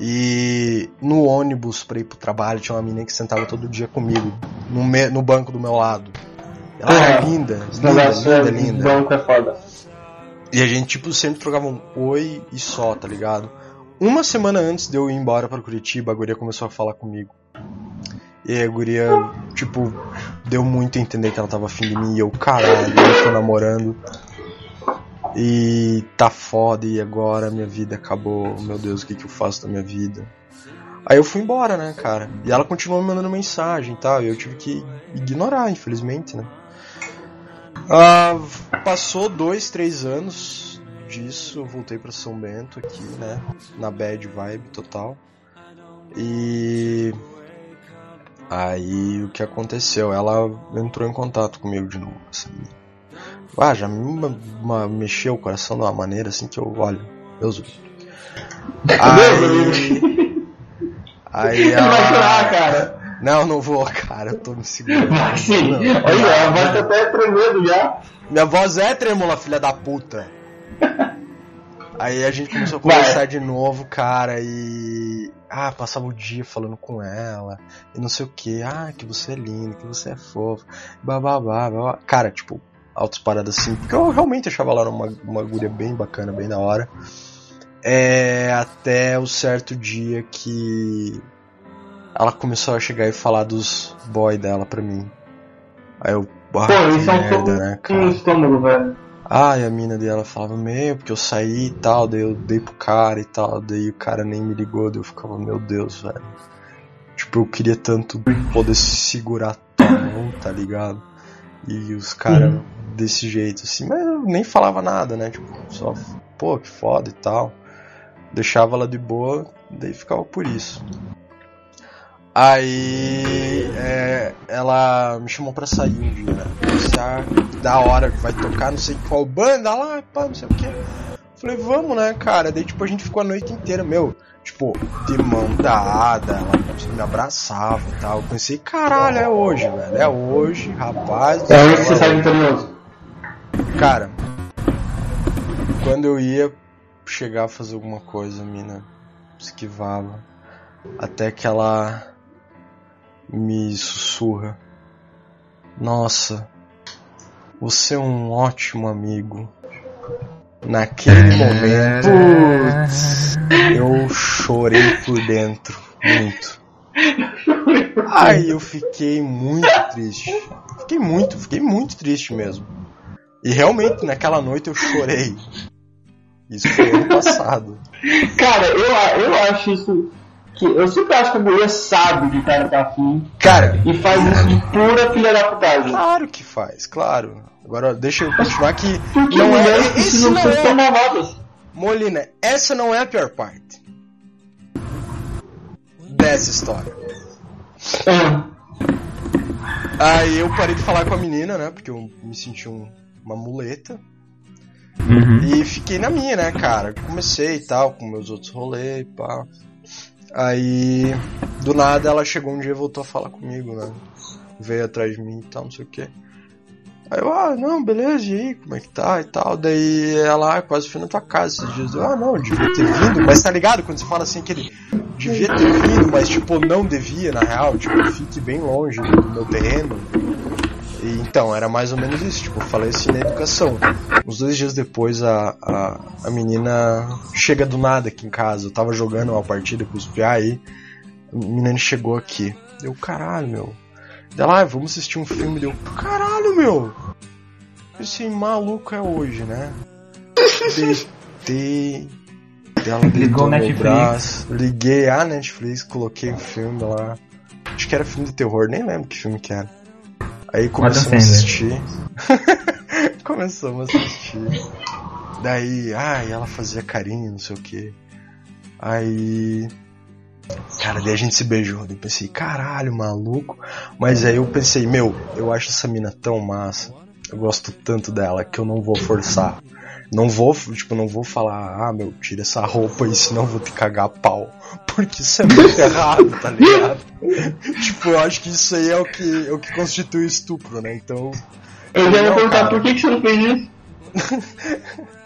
[SPEAKER 3] E no ônibus pra ir pro trabalho tinha uma menina que sentava todo dia comigo, no, me- no banco do meu lado. Ela era
[SPEAKER 4] Ah,
[SPEAKER 3] linda, linda, linda,
[SPEAKER 4] é
[SPEAKER 3] linda.
[SPEAKER 4] banco é foda.
[SPEAKER 3] E a gente, tipo, sempre trocava um oi e só, tá ligado? Uma semana antes de eu ir embora pra Curitiba, a guria começou a falar comigo. E a guria, tipo, deu muito a entender que ela tava afim de mim. E eu, caralho, eu tô namorando. E tá foda, e agora minha vida acabou. Meu Deus, o que que eu faço da minha vida? Aí eu fui embora, né, cara? E ela continuou me mandando mensagem e tal. E eu tive que ignorar, infelizmente, né? Ah, passou dois, três anos disso, eu voltei pra São Bento aqui, né? Na bad vibe total. E aí o que aconteceu? Ela entrou em contato comigo de novo. Assim. Ah, já me ma- mexeu o coração de uma maneira assim que eu olho. Deus. Aí, aí
[SPEAKER 4] Ele vai chorar,
[SPEAKER 3] ela.
[SPEAKER 4] cara.
[SPEAKER 3] Não, não vou, cara, eu tô me segurando.
[SPEAKER 4] Mas sim,
[SPEAKER 3] Não.
[SPEAKER 4] olha, a voz tá até tremendo já.
[SPEAKER 3] Minha voz é trêmula, filha da puta. Aí a gente começou a conversar de novo, cara, e. Ah, passava o dia falando com ela, e não sei o que. Ah, que você é lindo, que você é fofo, bababá, babá. Cara, tipo, altas paradas assim, porque eu realmente achava ela uma, uma guria bem bacana, bem da hora. É. Até o certo dia que. Ela começou a chegar e falar dos boy dela pra mim. Aí eu. Ah,
[SPEAKER 4] Pô, isso é um
[SPEAKER 3] né, cara?
[SPEAKER 4] estômago, velho.
[SPEAKER 3] Ah, e a mina dela falava, meu, porque eu saí e tal, daí eu dei pro cara e tal, daí o cara nem me ligou, daí eu ficava, meu Deus, velho. Tipo, eu queria tanto poder segurar tua mão, tá ligado? E os caras desse jeito, assim, mas eu nem falava nada, né? Tipo, só, pô, que foda e tal. Deixava ela de boa, daí ficava por isso. Aí é, ela me chamou pra sair um dia, né? Da hora, vai tocar não sei qual banda lá, pá, não sei o que. Falei, vamos, né, cara? Daí, tipo, a gente ficou a noite inteira, meu, tipo, de mão dada, ela me abraçava e tal. Eu pensei, caralho, é hoje, velho, é hoje, rapaz.
[SPEAKER 4] É hoje que você sai vitorioso.
[SPEAKER 3] Cara, quando eu ia chegar a fazer alguma coisa, a mina esquivava. Até que ela me sussurra. Nossa, você é um ótimo amigo. Naquele momento, eu chorei por dentro, muito. Aí eu fiquei muito triste. Fiquei muito, fiquei muito triste mesmo. E realmente, naquela noite eu chorei. Isso foi ano passado.
[SPEAKER 4] Cara, eu, eu acho isso. Que, eu sempre acho que a mulher sabe que o cara tá afim.
[SPEAKER 3] Cara,
[SPEAKER 4] E faz isso de pura filha da putagem.
[SPEAKER 3] claro que faz, claro. Agora deixa eu continuar que <laughs>
[SPEAKER 4] Porque
[SPEAKER 3] não é.
[SPEAKER 4] mulher
[SPEAKER 3] Esse não
[SPEAKER 4] ser
[SPEAKER 3] é.
[SPEAKER 4] tomadas.
[SPEAKER 3] Molina, essa não é a pior parte dessa história. Aí eu parei de falar com a menina, né? Porque eu me senti um- uma muleta.
[SPEAKER 2] Uhum.
[SPEAKER 3] E fiquei na minha, né, cara? Comecei e tal, com meus outros rolês e pá. Aí, do nada, ela chegou um dia e voltou a falar comigo, né? Veio atrás de mim e tal, não sei o que. Aí eu, ah, não, beleza, e aí, como é que tá e tal. Daí ela, ah, quase fui na tua casa esses dias. Eu, ah, não, devia ter vindo. Mas tá ligado? Quando você fala assim que ele devia ter vindo, mas tipo, não devia, na real. Tipo, fique bem longe do meu terreno. E, então, era mais ou menos isso. Tipo, eu falei assim na educação. Uns dois dias depois, a, a, a menina chega do nada aqui em casa. Eu tava jogando uma partida com os PA aí. A menina chegou aqui. Deu, caralho, meu. Ela, ah, vamos assistir um filme. Deu, caralho, meu. Esse maluco é hoje, né? Deitei. Ela
[SPEAKER 2] Ligou o Netflix.
[SPEAKER 3] braço. Liguei a Netflix, coloquei o filme lá. Acho que era filme de terror, nem lembro que filme que era. Aí começamos a assistir. <laughs> começamos a assistir. Daí, ai, ela fazia carinho, não sei o que. Aí. Cara, daí a gente se beijou. Eu pensei, caralho, maluco. Mas aí eu pensei, meu, eu acho essa mina tão massa. Eu gosto tanto dela que eu não vou forçar. Não vou, tipo, não vou falar, ah, meu, tira essa roupa aí, senão eu vou te cagar a pau. <laughs> Porque isso é muito <laughs> errado, tá ligado? <laughs> tipo, eu acho que isso aí é o que, é o que constitui o estupro, né? Então.
[SPEAKER 4] Eu já ia
[SPEAKER 3] Não,
[SPEAKER 4] perguntar
[SPEAKER 3] cara.
[SPEAKER 4] por que, que você não fez isso?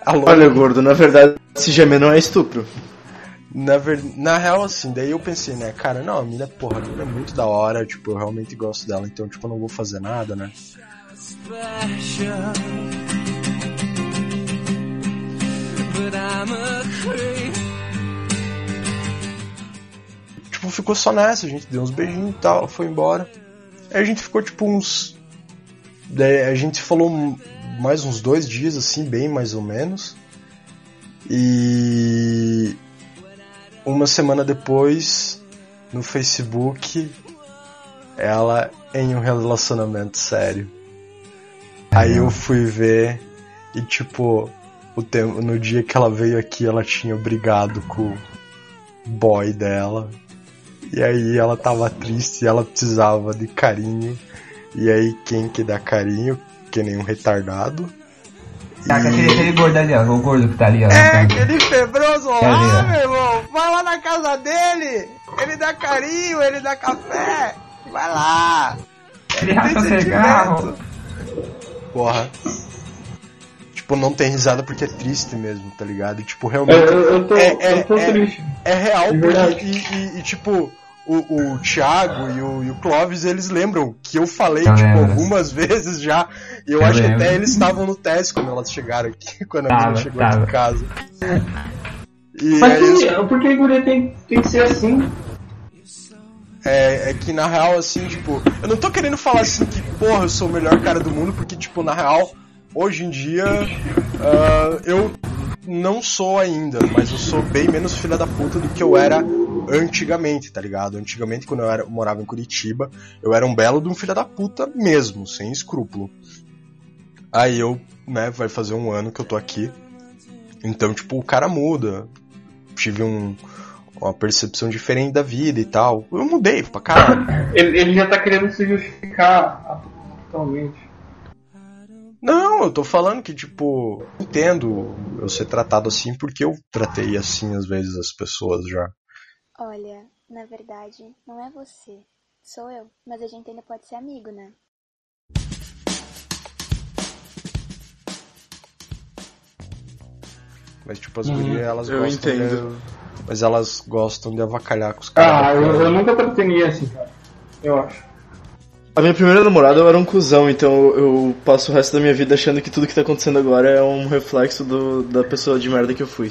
[SPEAKER 3] Alô,
[SPEAKER 1] Olha, gordo, na verdade, se gemer não é estupro.
[SPEAKER 3] Na, ver... Na real, assim, daí eu pensei, né, cara, não, a mina, porra, a mina é muito da hora, tipo, eu realmente gosto dela, então, tipo, eu não vou fazer nada, né? Tipo, ficou só nessa, a gente deu uns beijinhos e tal, foi embora. Aí a gente ficou, tipo, uns. Daí a gente falou mais uns dois dias, assim, bem mais ou menos. E. Uma semana depois, no Facebook, ela em um relacionamento sério. Aí eu fui ver e tipo, o tempo, no dia que ela veio aqui, ela tinha brigado com o boy dela. E aí ela tava triste e ela precisava de carinho. E aí quem que dá carinho? Que nem um retardado.
[SPEAKER 2] Tá, que aquele, aquele gordo ali, ó. O gordo que tá ali, ó.
[SPEAKER 3] É, aquele febroso
[SPEAKER 2] Cadê?
[SPEAKER 3] lá, meu irmão. Vai lá na casa dele. Ele dá carinho, ele dá café. Vai lá.
[SPEAKER 2] Ele cigarro.
[SPEAKER 3] Porra. Tipo, não tem risada porque é triste mesmo, tá ligado? E, tipo, realmente
[SPEAKER 4] eu, eu tô,
[SPEAKER 3] É, é,
[SPEAKER 4] eu tô
[SPEAKER 3] é.
[SPEAKER 4] triste.
[SPEAKER 3] é real.
[SPEAKER 4] É
[SPEAKER 3] porque-
[SPEAKER 4] verdade.
[SPEAKER 3] e, e- e, tipo, o, o Thiago e o, e o Clóvis, eles lembram que eu falei,
[SPEAKER 2] Eu
[SPEAKER 3] tipo,
[SPEAKER 2] lembro.
[SPEAKER 3] algumas <laughs> vezes já. E eu,
[SPEAKER 2] Eu
[SPEAKER 3] acho que
[SPEAKER 2] lembro.
[SPEAKER 3] até eles estavam no teste quando elas chegaram aqui, <laughs> quando a
[SPEAKER 2] Tava,
[SPEAKER 3] menina chegou
[SPEAKER 2] tava.
[SPEAKER 3] aqui em casa. E
[SPEAKER 4] Mas
[SPEAKER 3] aí,
[SPEAKER 4] por, por que a guria tem, tem que ser assim?
[SPEAKER 3] É, é que na real, assim, tipo, eu não tô querendo falar assim que, porra, eu sou o melhor cara do mundo, porque, tipo, na real, hoje em dia, ah, eu não sou ainda, mas eu sou bem menos filha da puta do que eu era antigamente, tá ligado? Antigamente, quando eu era, morava em Curitiba, eu era um belo de um filho da puta mesmo, sem escrúpulo. Aí eu, né, vai fazer um ano que eu tô aqui. Então, tipo, o cara muda. Tive um, uma percepção diferente da vida e tal. Eu mudei pra caralho.
[SPEAKER 4] Ele, ele já tá querendo se justificar atualmente.
[SPEAKER 3] Não, eu tô falando que, tipo, entendo eu ser tratado assim porque eu tratei assim às vezes as pessoas já.
[SPEAKER 5] Olha, na verdade, não é você. Sou eu, mas a gente ainda pode ser amigo, né?
[SPEAKER 3] Mas, tipo, as gurias, elas
[SPEAKER 1] eu
[SPEAKER 3] gostam
[SPEAKER 1] entendo.
[SPEAKER 3] de. Mas elas gostam de avacalhar com os caras.
[SPEAKER 4] Ah, eu, eu nunca tratei assim, cara. Eu acho.
[SPEAKER 1] A minha primeira namorada eu era um cuzão, então eu passo o resto da minha vida achando que tudo que tá acontecendo agora é um reflexo do, da pessoa de merda que eu fui.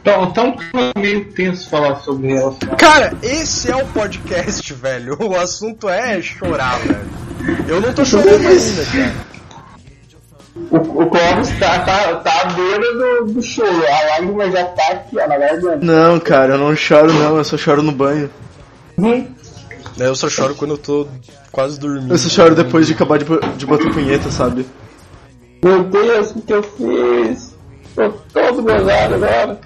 [SPEAKER 4] Então, então é meio tenso falar sobre relação.
[SPEAKER 3] Cara, esse é o podcast, <laughs> velho. O assunto é chorar, velho. Eu não tô chorando ainda, cara.
[SPEAKER 4] O, o Clóvis tá, tá, tá à beira do, do show. A lágrima já tá aqui, ó, na garganta.
[SPEAKER 1] Não, cara, eu não choro não, eu só choro no banho.
[SPEAKER 4] Hum.
[SPEAKER 3] Eu só choro quando eu tô quase dormindo.
[SPEAKER 1] Eu só choro depois de acabar de, de bater punheta, sabe?
[SPEAKER 4] Meu Deus, o que eu fiz? Tô todo gozado agora.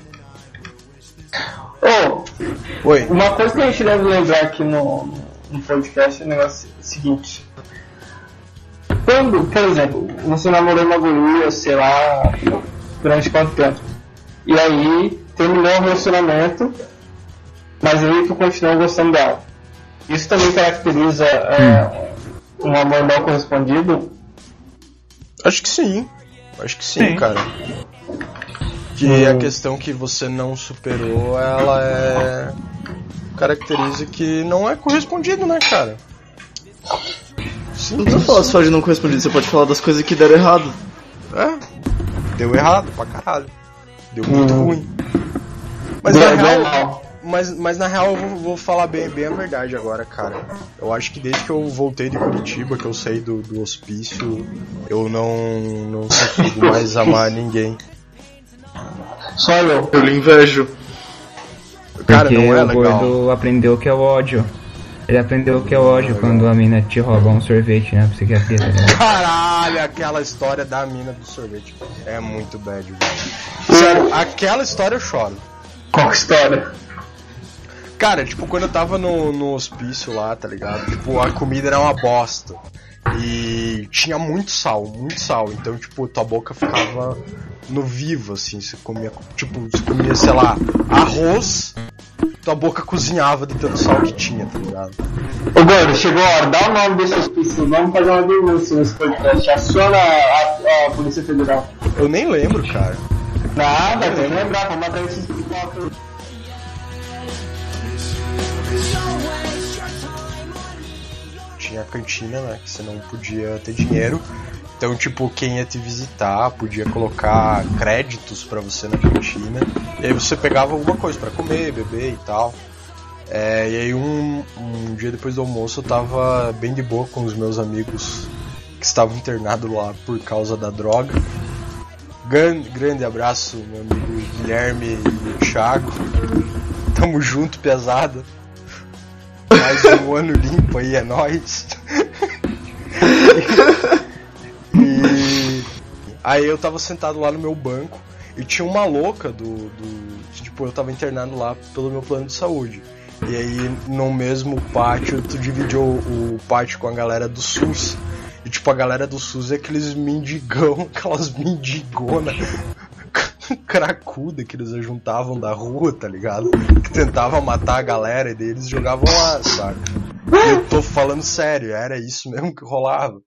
[SPEAKER 4] Oh,
[SPEAKER 3] Oi.
[SPEAKER 4] uma coisa que a gente deve lembrar aqui no, no podcast é o negócio seguinte. Quando, por exemplo, você namorou uma guria, sei lá, durante quanto tempo? E aí terminou o relacionamento, mas aí tu continuou gostando dela. Isso também caracteriza é, um amor mal correspondido?
[SPEAKER 3] Acho que sim. Acho que sim,
[SPEAKER 2] Sim.
[SPEAKER 3] cara. Que a questão que você não superou, ela é. caracteriza que não é correspondido, né, cara? Sim,
[SPEAKER 1] Não precisa falar só de não correspondido, você pode falar das coisas que deram errado.
[SPEAKER 3] É. Deu errado pra caralho. Deu muito
[SPEAKER 4] Hum.
[SPEAKER 3] ruim. Mas
[SPEAKER 4] Deu-
[SPEAKER 3] na
[SPEAKER 4] deu
[SPEAKER 3] real. Mas, mas na real eu vou, vou falar bem, bem a verdade agora, cara. Eu acho que desde que eu voltei de Curitiba, que eu saí do, do hospício, eu não, não consigo <laughs> mais amar ninguém.
[SPEAKER 4] Só eu.
[SPEAKER 1] Eu lhe invejo.
[SPEAKER 3] Cara,
[SPEAKER 2] Porque
[SPEAKER 3] não é
[SPEAKER 2] o
[SPEAKER 3] legal.
[SPEAKER 2] gordo aprendeu o que é o ódio. Ele aprendeu o que é o ódio quando a mina te rouba um sorvete na psiquiatria, tá ligado?
[SPEAKER 3] Caralho, aquela história da mina do sorvete. É muito bad, velho. Sério, aquela história eu choro.
[SPEAKER 4] Qual história?
[SPEAKER 3] Cara, tipo, quando eu tava no, no hospício lá, tá ligado? Tipo, a comida era uma bosta. E tinha muito sal, muito sal. Então, tipo, tua boca ficava no vivo, assim. Você comia, tipo, você comia, sei lá, arroz, tua boca cozinhava de tanto sal que tinha, tá ligado?
[SPEAKER 4] Ô Gordo, chegou a hora, dá o nome desse hospício, vamos fazer uma denúncia nesse podcast. Aciona a, a Polícia Federal.
[SPEAKER 3] Eu nem lembro, cara.
[SPEAKER 4] Nada, tem que lembrar, vamos matar esse hospital.
[SPEAKER 3] Tinha a cantina, né? Que você não podia ter dinheiro. Então, tipo, quem ia te visitar podia colocar créditos pra você na cantina. E aí você pegava alguma coisa pra comer, beber e tal. É, e aí um, um dia depois do almoço eu tava bem de boa com os meus amigos que estavam internados lá por causa da droga. Grande, abraço, meu amigo Guilherme e Thiago. Tamo junto, pesada. Mais um <laughs> ano limpo aí, é nóis. <laughs> e aí eu tava sentado lá no meu banco e tinha uma louca do, do. Tipo, eu tava internado lá pelo meu plano de saúde. E aí no mesmo pátio tu dividiu o, o pátio com a galera do SUS. E tipo, a galera do SUS é aqueles mendigão, <laughs> aquelas mendigona <laughs> cracuda que eles juntavam da rua, tá ligado? Que tentava matar a galera e daí eles jogavam lá, saca? Eu tô falando sério, era isso mesmo que rolava.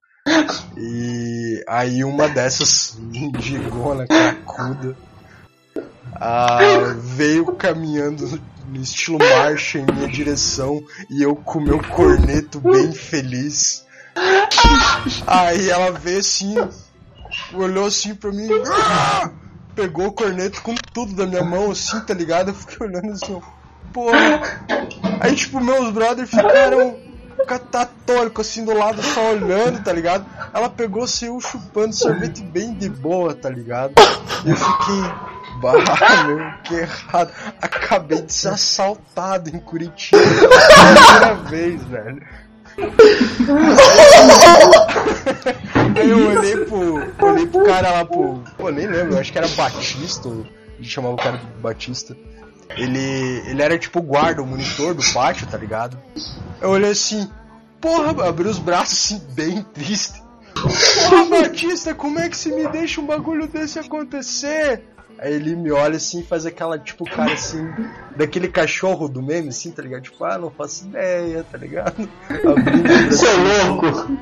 [SPEAKER 3] E aí uma dessas <laughs> mendigona cracuda ah, veio caminhando no estilo marcha em minha direção e eu com meu corneto bem feliz. Aí ela veio assim, olhou assim pra mim, ah! Pegou o corneto com tudo da minha mão, assim, tá ligado? Eu fiquei olhando assim, porra. Aí, tipo, meus brothers ficaram catatônicos, assim, do lado, só olhando, tá ligado? ela pegou saiu chupando sorvete bem de boa, tá ligado? E eu fiquei. Bah, meu, que errado. Acabei de ser assaltado em Curitiba primeira vez, velho. <laughs> Aí eu olhei pro, olhei pro cara lá, pro. Pô, nem lembro, eu acho que era Batista, a gente chamava o cara de Batista. Ele, ele era tipo o guarda, o monitor do pátio, tá ligado? Eu olhei assim, porra, abri os braços assim, bem triste. Porra, Batista, como é que se me deixa um bagulho desse acontecer? Aí ele me olha assim e faz aquela, tipo, cara assim, daquele cachorro do meme, assim, tá ligado? Tipo, ah, não faço ideia, tá ligado? Abrindo
[SPEAKER 4] Você é louco!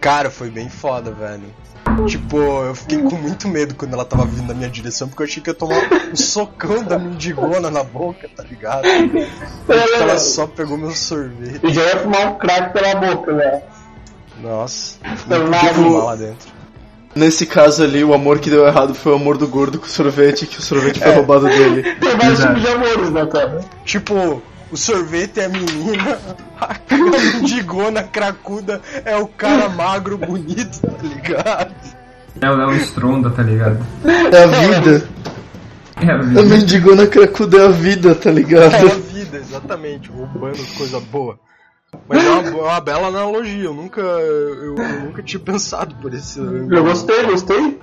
[SPEAKER 3] Cara, foi bem foda, velho. Tipo, eu fiquei com muito medo quando ela tava vindo na minha direção, porque eu achei que ia tomar um socão da mendigona na boca, tá ligado? Ela só pegou meu sorvete.
[SPEAKER 4] E já ia fumar um crack pela boca, né?
[SPEAKER 3] Nossa, não podia fumar lá dentro.
[SPEAKER 1] Nesse caso ali, o amor que deu errado foi o amor do gordo com o sorvete, que o sorvete foi roubado dele.
[SPEAKER 4] Tem vários tipos de amores, né, cara?
[SPEAKER 3] Tipo, o sorvete é <laughs> a menina, a mendigona cracuda é o cara magro bonito, tá ligado?
[SPEAKER 2] É o Léo Stronda, tá ligado?
[SPEAKER 1] É a vida.
[SPEAKER 2] É a
[SPEAKER 1] A
[SPEAKER 2] vida.
[SPEAKER 1] mendigona cracuda é a vida, tá
[SPEAKER 3] É a
[SPEAKER 1] ligado?
[SPEAKER 3] vida, exatamente, roubando coisa boa. Mas é uma, é uma bela analogia, eu nunca, eu, eu nunca tinha pensado por esse.
[SPEAKER 4] Eu gostei, gostei.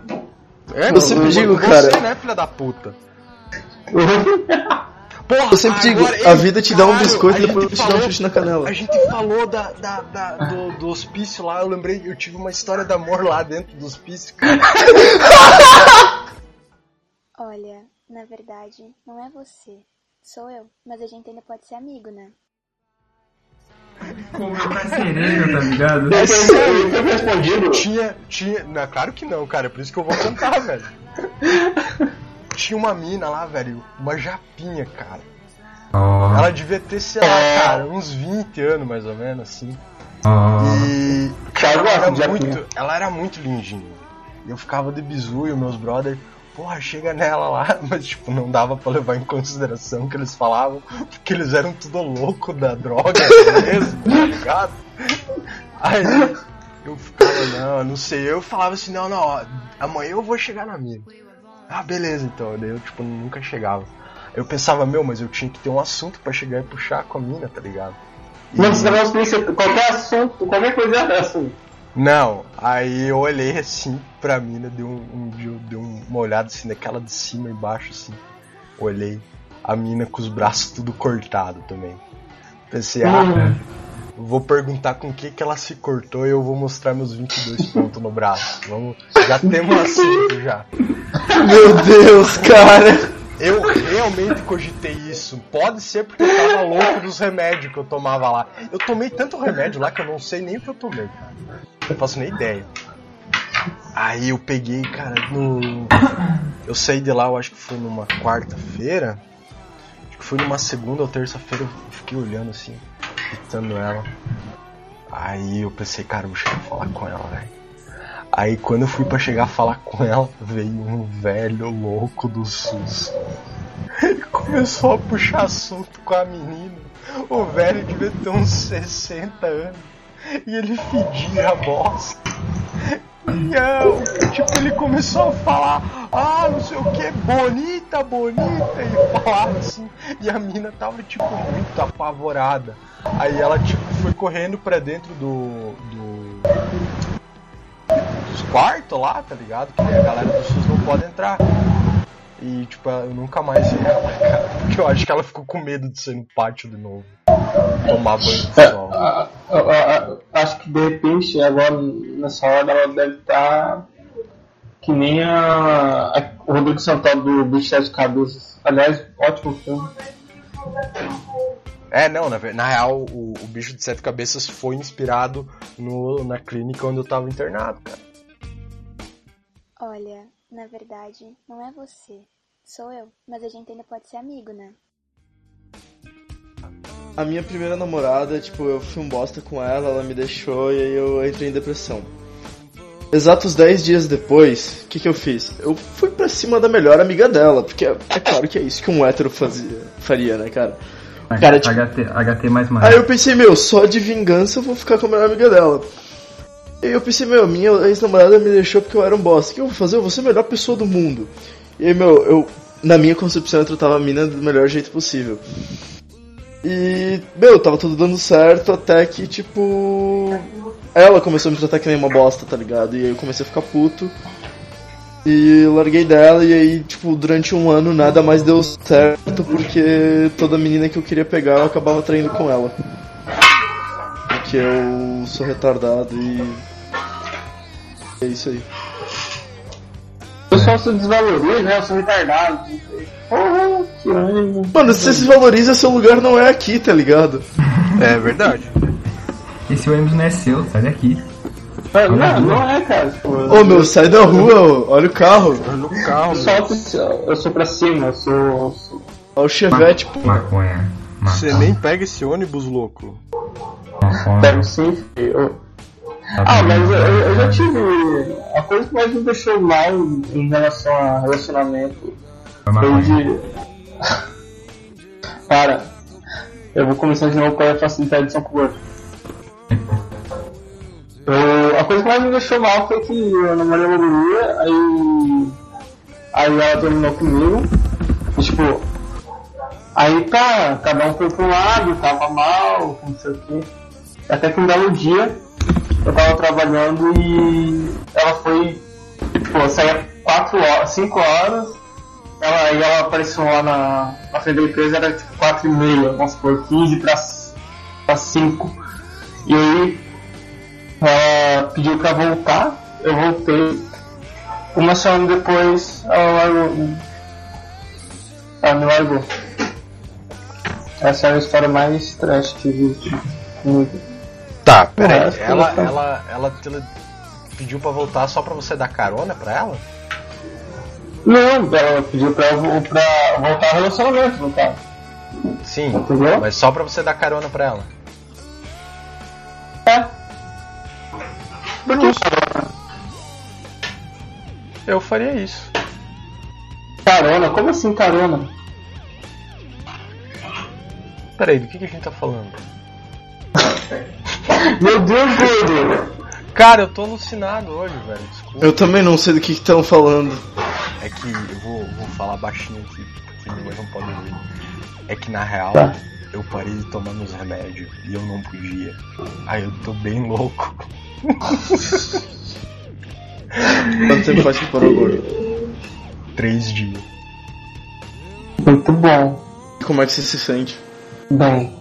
[SPEAKER 3] É,
[SPEAKER 1] Eu sempre digo,
[SPEAKER 3] você,
[SPEAKER 1] cara.
[SPEAKER 3] né, filha da puta? <laughs> Porra,
[SPEAKER 1] Eu sempre digo,
[SPEAKER 3] agora,
[SPEAKER 1] a vida te dá um
[SPEAKER 3] caralho,
[SPEAKER 1] biscoito e depois te dá um chute na canela.
[SPEAKER 3] A gente falou da, da, da- do, do hospício lá, eu lembrei, eu tive uma história de amor lá dentro do hospício, cara. <laughs>
[SPEAKER 5] Olha, na verdade, não é você. Sou eu, mas a gente ainda pode ser amigo, né?
[SPEAKER 2] Como tá sereno, tá ligado? <laughs>
[SPEAKER 3] É
[SPEAKER 4] Eu respondido.
[SPEAKER 3] tinha, tinha, não, claro que não, cara, é por isso que eu vou cantar, velho. Tinha uma mina lá, velho, uma japinha, cara.
[SPEAKER 2] Ó,
[SPEAKER 3] Ela devia ter, sei lá, cara, uns 20 anos mais ou menos, assim.
[SPEAKER 2] ó.
[SPEAKER 3] E ela era muito, ela era muito lindinha. Eu ficava de bizu e os meus brothers, porra, chega nela lá, <laughs> mas tipo, não dava pra levar em consideração o que eles falavam, porque eles eram tudo louco da droga <laughs> mesmo, tá ligado? Aí eu ficava, não, não sei, eu falava assim, não, não, ó, amanhã eu vou chegar na mina. Ah, beleza então, daí eu tipo, nunca chegava. Eu pensava, meu, mas eu tinha que ter um assunto pra chegar e puxar com a mina, tá ligado? E-
[SPEAKER 4] esse negócio tem qualquer assunto, qualquer coisa é assunto.
[SPEAKER 3] Não, aí eu olhei assim pra mina, dei, um, um, dei- uma olhada assim, daquela de cima e embaixo assim. Olhei a mina com os braços tudo cortado também. Pensei, ah,
[SPEAKER 4] Hum.
[SPEAKER 3] Vou perguntar com que que ela se cortou e eu vou mostrar meus 22 pontos no braço. Vamos, já temos um assunto já.
[SPEAKER 1] Meu Deus, cara.
[SPEAKER 3] Eu realmente cogitei isso. Pode ser porque eu tava louco dos remédios que eu tomava lá. Eu tomei tanto remédio lá que eu não sei nem o que eu tomei, cara. Não faço nem ideia. Aí eu peguei, cara, no. Eu saí de lá, eu acho que foi numa quarta-feira. Acho que foi numa segunda ou terça-feira, eu fiquei olhando assim, gritando ela. Aí eu pensei, cara, vou chegar a falar com ela, velho. Aí quando eu fui pra chegar a falar com ela, veio um velho louco do SUS. <laughs> Começou a puxar assunto com a menina. O velho devia ter uns 60 anos. E ele fedia a bosta. Eu, tipo, ele começou a falar, ah, não sei o que, bonita, bonita, e falava assim, e a mina tava, tipo, muito apavorada. Aí ela, tipo, foi correndo pra dentro do. do dos quartos lá, tá ligado? Que a galera do SUS não pode entrar. E, tipo, eu nunca mais vi ela, cara. Porque eu acho que ela ficou com medo de sair no pátio de novo. Tomar banho de sol.
[SPEAKER 4] Ah, ah, acho que de repente, agora nessa hora, ela deve estar que nem a, a- o Rodrigo Santoro do Bicho de Sete Cabeças. Aliás, ótimo filme.
[SPEAKER 3] É, não, na, na real, o, o bicho de sete cabeças foi inspirado no, na clínica onde eu tava internado, cara.
[SPEAKER 5] Olha, na verdade, não é você. Sou eu, mas a gente ainda pode ser amigo, né?
[SPEAKER 1] A minha primeira namorada, tipo, eu fui um bosta com ela, ela me deixou e aí eu entrei em depressão. Exatos 10 dias depois, o que, que eu fiz? Eu fui pra cima da melhor amiga dela, porque é, é claro que é isso que um hétero fazia, faria, né, cara? Cara, tipo-
[SPEAKER 2] HT, HT mais mais.
[SPEAKER 1] Aí eu pensei, meu, só de vingança eu vou ficar com a melhor amiga dela. E eu pensei, meu, minha ex-namorada me deixou porque eu era um bosta. O que eu vou fazer? Eu vou ser a melhor pessoa do mundo. E aí, meu, eu, na minha concepção, eu tratava a mina do melhor jeito possível. E, meu, tava tudo dando certo até que, tipo. Ela começou a me tratar que nem uma bosta, tá ligado? E aí eu comecei a ficar puto. E larguei dela, e aí, tipo, durante um ano nada mais deu certo porque toda menina que eu queria pegar eu acabava traindo com ela. Porque eu sou retardado e. É isso aí.
[SPEAKER 4] O pessoal se desvaloriza, né? Eu sou retardado. Porra, que.
[SPEAKER 1] Mano, se você se valoriza, seu lugar não é aqui, tá ligado? <laughs>
[SPEAKER 3] É verdade.
[SPEAKER 2] Esse ônibus não é seu, sai daqui.
[SPEAKER 4] Não, não, não é, cara. Tipo,
[SPEAKER 1] Ô meu, sai da rua, ô. olha o carro.
[SPEAKER 3] No carro,
[SPEAKER 4] eu, sou, eu sou pra cima, eu sou. eu sou-
[SPEAKER 1] Olha o chevette, pô.
[SPEAKER 2] Maconha.
[SPEAKER 3] Você nem pega esse ônibus, louco.
[SPEAKER 4] Pego sim, filho. Eu-
[SPEAKER 2] Tá
[SPEAKER 4] Ah, mas eu, eu já tive. A coisa que mais me deixou mal em relação a relacionamento
[SPEAKER 2] Foi
[SPEAKER 4] de. <laughs> Para. Eu vou começar de novo com a facilidade de São Paulo. <laughs> Eu- a coisa que mais me deixou mal foi que eu namorei uma guria, aí. Aí ela terminou comigo. E, tipo. Aí tá, cada um foi pro lado, tava mal, não sei o quê. Até que um belo dia eu tava trabalhando e ela foi. Tipo, saía 4 horas, 5 horas, ela, aí ela apareceu lá na, na frente da empresa, era tipo 4 e meia, vamos supor, 15 pra, pra 5. E aí ela pediu pra voltar, eu voltei. Uma semana depois ela largou. Ela me largou. Essa é a história mais trash que existe. Muito.
[SPEAKER 3] Tá, peraí.
[SPEAKER 4] que
[SPEAKER 3] Ela,
[SPEAKER 4] ela
[SPEAKER 3] ela, ela, ela pediu pra voltar só pra você dar carona pra ela?
[SPEAKER 4] Não, ela pediu pra, pra voltar ao relacionamento, no caso.
[SPEAKER 3] Sim,
[SPEAKER 4] Entendeu?
[SPEAKER 3] mas só pra você dar carona pra ela.
[SPEAKER 4] É.
[SPEAKER 3] Eu faria isso.
[SPEAKER 4] Carona? Como assim carona?
[SPEAKER 3] Peraí, do que, que a gente tá falando? <laughs>
[SPEAKER 4] Meu Deus, gordo!
[SPEAKER 3] Cara, eu tô alucinado hoje, velho. Desculpa.
[SPEAKER 1] Eu também não sei do que estão falando.
[SPEAKER 3] É que eu vou, vou falar baixinho aqui, porque mãe não pode ouvir. É que na real,
[SPEAKER 4] Tá.
[SPEAKER 3] eu parei de tomar meus remédios e eu não podia. Aí eu tô bem louco.
[SPEAKER 1] Quanto tempo faz que parou gordo?
[SPEAKER 3] Três dias.
[SPEAKER 4] Muito bom.
[SPEAKER 1] Como é que você se sente?
[SPEAKER 4] Bem.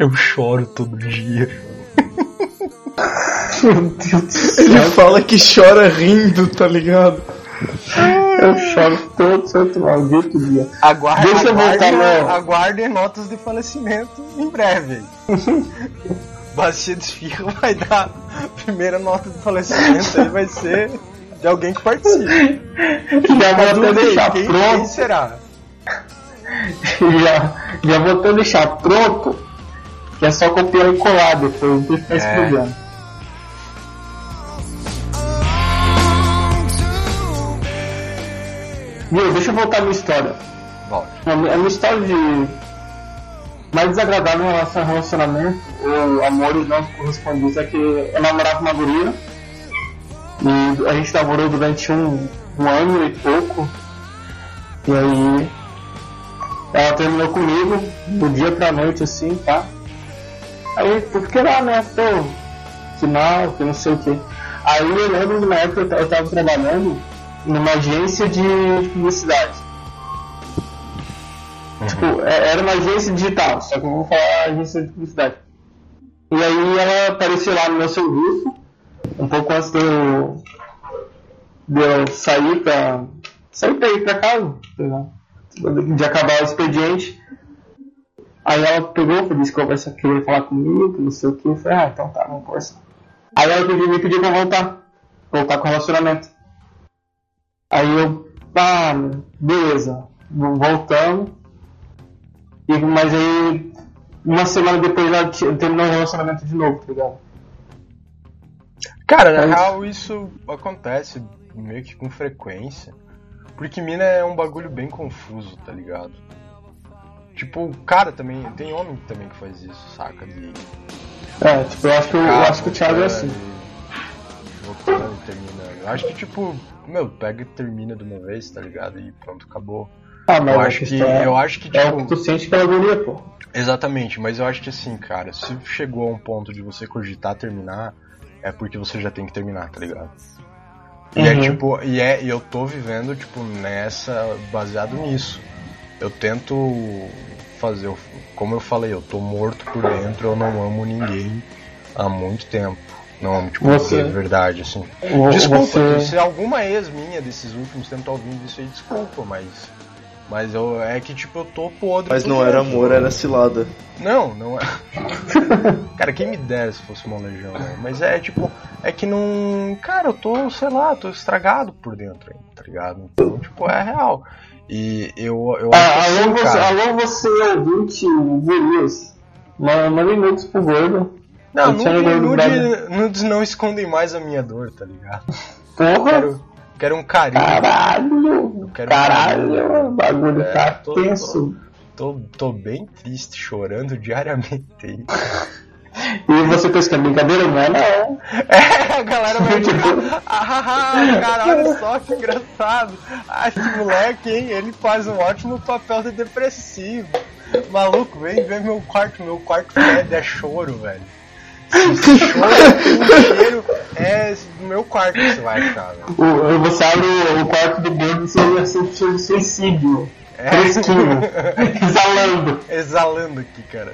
[SPEAKER 3] Eu choro todo dia. <laughs>
[SPEAKER 4] Meu Deus do céu.
[SPEAKER 1] Ele fala que chora rindo, tá ligado?
[SPEAKER 4] Eu choro todo santo maldito dia.
[SPEAKER 3] Aguarde,
[SPEAKER 4] Deixa eu voltar
[SPEAKER 3] aguardem,
[SPEAKER 4] no-
[SPEAKER 3] aguardem notas de falecimento em breve. <laughs> Bastia Desfirra vai dar a primeira nota de falecimento aí vai ser de alguém que participe.
[SPEAKER 4] Já vou até deixar
[SPEAKER 3] quem, quem
[SPEAKER 4] pronto.
[SPEAKER 3] será? <laughs>
[SPEAKER 4] Já, já vou até deixar pronto. Que é só copiar e colar depois, não tem que ficar
[SPEAKER 3] É.
[SPEAKER 4] problema. Viu, deixa eu voltar à minha história.
[SPEAKER 3] Volte.
[SPEAKER 4] A minha a minha história de mais desagradável em relação ao relacionamento ou amores não correspondidos é que eu namorava uma guria e a gente namorou durante um, um ano e pouco e aí ela terminou comigo do dia pra noite assim, tá? Aí eu fiquei lá, né, pô, final, que não sei o que. Aí eu lembro que na época eu ta- eu tava trabalhando numa agência de publicidade. Tipo, é- era uma agência digital, só que eu vou falar agência de publicidade. E aí ela apareceu lá no meu serviço, um pouco antes de eu, de eu sair pra. sair pra ir pra casa, lá, de acabar o expediente. Aí ela pegou, disse que vai querer falar comigo, que não sei o que. Eu falei, ah, então tá, vamos conversar. Aí ela pediu, me pediu pra voltar, voltar com o relacionamento. Aí eu, ah, beleza, voltamos. E, mas aí, uma semana depois ela terminou o relacionamento de novo, tá ligado?
[SPEAKER 3] Cara, na
[SPEAKER 4] Mas-
[SPEAKER 3] real isso acontece meio que com frequência. Porque mina é um bagulho bem confuso, tá ligado? Tipo, cara também, tem homem também que faz isso, saca? De
[SPEAKER 4] É, tipo, eu acho que, eu, eu acho que o Thiago é assim.
[SPEAKER 3] terminando. Eu acho que, tipo, meu, pega e termina de uma vez, tá ligado? E pronto, acabou.
[SPEAKER 4] Ah, mas
[SPEAKER 3] Eu acho que,
[SPEAKER 4] é,
[SPEAKER 3] eu acho que,
[SPEAKER 4] é
[SPEAKER 3] tipo,
[SPEAKER 4] o que tu sente pela agonia, pô.
[SPEAKER 3] Exatamente, mas eu acho que assim, cara, se chegou a um ponto de você cogitar terminar, é porque você já tem que terminar, tá ligado? E é
[SPEAKER 4] Uhum.
[SPEAKER 3] tipo, e, é, e eu tô vivendo, tipo, nessa, baseado nisso. Eu tento fazer, o- como eu falei, eu tô morto por dentro, eu não amo ninguém há muito tempo. Não amo, tipo,
[SPEAKER 4] Você-
[SPEAKER 3] de verdade, assim.
[SPEAKER 4] Vo-
[SPEAKER 3] Desculpa,
[SPEAKER 4] você-
[SPEAKER 3] se alguma ex minha desses últimos tempos tá ouvindo isso aí, desculpa, mas. Mas eu, é que, tipo, eu tô podre.
[SPEAKER 1] Mas não era amor, era cilada.
[SPEAKER 3] Não, não é. <laughs> cara, quem me dera se fosse uma legião, né? Mas é tipo, é que não. Cara, eu tô, sei lá, tô estragado por dentro tá ligado? Então, tipo, é real. E eu, eu
[SPEAKER 4] Ah,
[SPEAKER 3] acho
[SPEAKER 4] alô,
[SPEAKER 3] assim,
[SPEAKER 4] você, alô, você ouvinte, Gurias. Manda nudes pro gordo.
[SPEAKER 3] Não, nude,
[SPEAKER 4] não
[SPEAKER 3] nude-
[SPEAKER 4] deve-
[SPEAKER 3] nudes não escondem mais a minha dor, tá ligado?
[SPEAKER 4] Porra!
[SPEAKER 3] Quero, quero um carinho.
[SPEAKER 4] Caralho!
[SPEAKER 3] quero
[SPEAKER 4] Caralho!
[SPEAKER 3] carinho.
[SPEAKER 4] O bagulho
[SPEAKER 3] É,
[SPEAKER 4] tá
[SPEAKER 3] tô-
[SPEAKER 4] tenso.
[SPEAKER 3] Tô, tô bem triste, chorando <laughs> diariamente aí.
[SPEAKER 4] E você pensa que é brincadeira? Não é, não.
[SPEAKER 3] É, <laughs> a galera vai <laughs> ficar. Ah, <laughs> cara, olha só que engraçado. Ah, esse moleque, hein? Ele faz um ótimo papel de depressivo. Maluco, vem ver meu quarto. Meu quarto fede, é choro, velho. Se choro cheiro, é do meu quarto que você vai achar, velho.
[SPEAKER 4] Você abre o, quarto do gordo e você sente suicídio.
[SPEAKER 3] É.
[SPEAKER 4] Fresquinho. Exalando.
[SPEAKER 3] Exalando aqui, cara.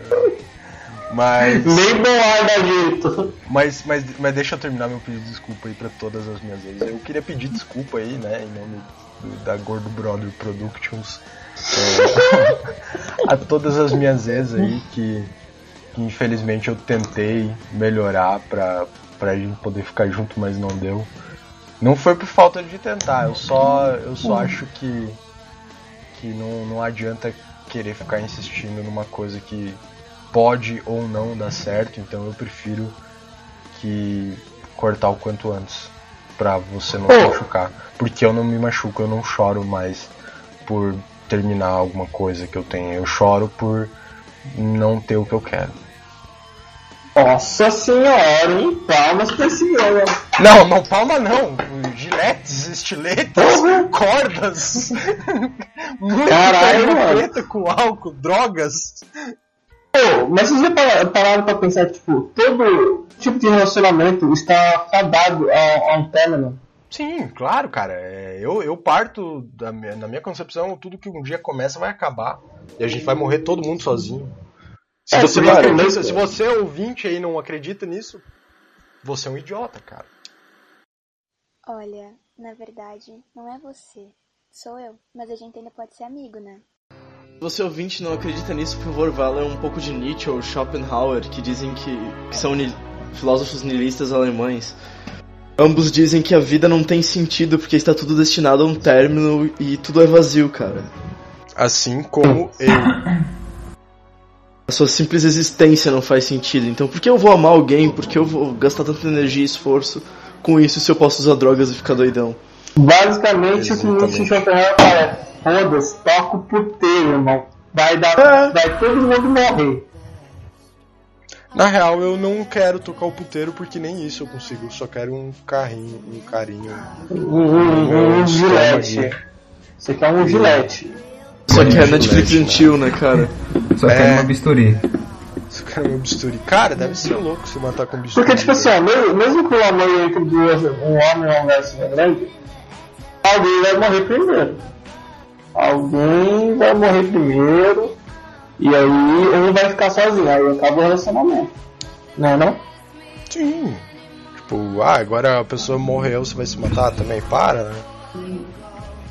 [SPEAKER 3] Mas.
[SPEAKER 4] Nem bom ar dá jeito.
[SPEAKER 3] Mas, mas, mas deixa eu terminar meu pedido de desculpa aí pra todas as minhas vezes. Eu queria pedir desculpa aí, né, em nome do- da Gordo Brother Productions. é, <laughs> a todas as minhas vezes aí que, que infelizmente eu tentei melhorar pra, pra gente poder ficar junto, mas não deu. Não foi por falta de tentar, eu só, eu só acho que, que não, não adianta querer ficar insistindo numa coisa que pode ou não dar certo, então eu prefiro que cortar o quanto antes pra você não se machucar, porque eu não me machuco, eu não choro mais por terminar alguma coisa que eu tenho, eu choro por não ter o que eu quero.
[SPEAKER 4] Nossa senhora, hein? Palmas pra esse homem.
[SPEAKER 3] Não, não palma não, giletes, estiletes,
[SPEAKER 4] Porra.
[SPEAKER 3] cordas, <laughs>
[SPEAKER 4] Caralho, mano.
[SPEAKER 3] com álcool, drogas.
[SPEAKER 4] Pô, mas se você parar parar pra pensar, tipo, todo tipo de relacionamento está fadado a, a um término.
[SPEAKER 3] Sim, claro, cara. É, eu, eu parto da minha, na minha concepção, tudo que um dia começa vai acabar. E a gente vai morrer todo mundo sozinho. Se
[SPEAKER 4] É,
[SPEAKER 3] você não acredita, se você ouvinte aí não acredita nisso, você é um idiota, cara.
[SPEAKER 5] Olha, na verdade, não é você. Sou eu, mas a gente ainda pode ser amigo, né?
[SPEAKER 1] Se você ouvinte não acredita nisso, por favor, vá ler um pouco de Nietzsche ou Schopenhauer, que dizem que, que são ni- filósofos nihilistas alemães. Ambos dizem que a vida não tem sentido porque está tudo destinado a um término e tudo é vazio, cara.
[SPEAKER 3] Assim como eu.
[SPEAKER 1] A sua simples existência não faz sentido. Então por que eu vou amar alguém? Por que eu vou gastar tanta energia e esforço com isso se eu posso usar drogas e ficar doidão?
[SPEAKER 4] Basicamente, o que
[SPEAKER 3] Exatamente.
[SPEAKER 4] Nietzsche Schopenhauer fala é: foda-se, toca o puteiro, irmão. Vai dar.
[SPEAKER 1] É.
[SPEAKER 4] Vai todo mundo morrer.
[SPEAKER 3] Na real, eu não quero tocar o puteiro porque nem isso eu consigo. Eu só quero um carrinho, um carinho.
[SPEAKER 4] Um, um, um gilete. Você quer um gilete.
[SPEAKER 1] Só que é Netflix
[SPEAKER 3] né?
[SPEAKER 1] and chill, né, cara?
[SPEAKER 2] Só
[SPEAKER 3] É.
[SPEAKER 2] quero uma bisturi.
[SPEAKER 3] Só quero meu bisturi. Cara, deve ser louco se matar com bisturi.
[SPEAKER 4] Porque, tipo assim, ó, mesmo, mesmo que o amor entre duas, um homem e uma mulher seja grande, alguém vai morrer primeiro. Alguém vai morrer primeiro, e aí um vai ficar sozinho, aí acaba o relacionamento. Não é não?
[SPEAKER 3] Sim. Tipo, ah, agora a pessoa morreu, você vai se matar também? Para, né?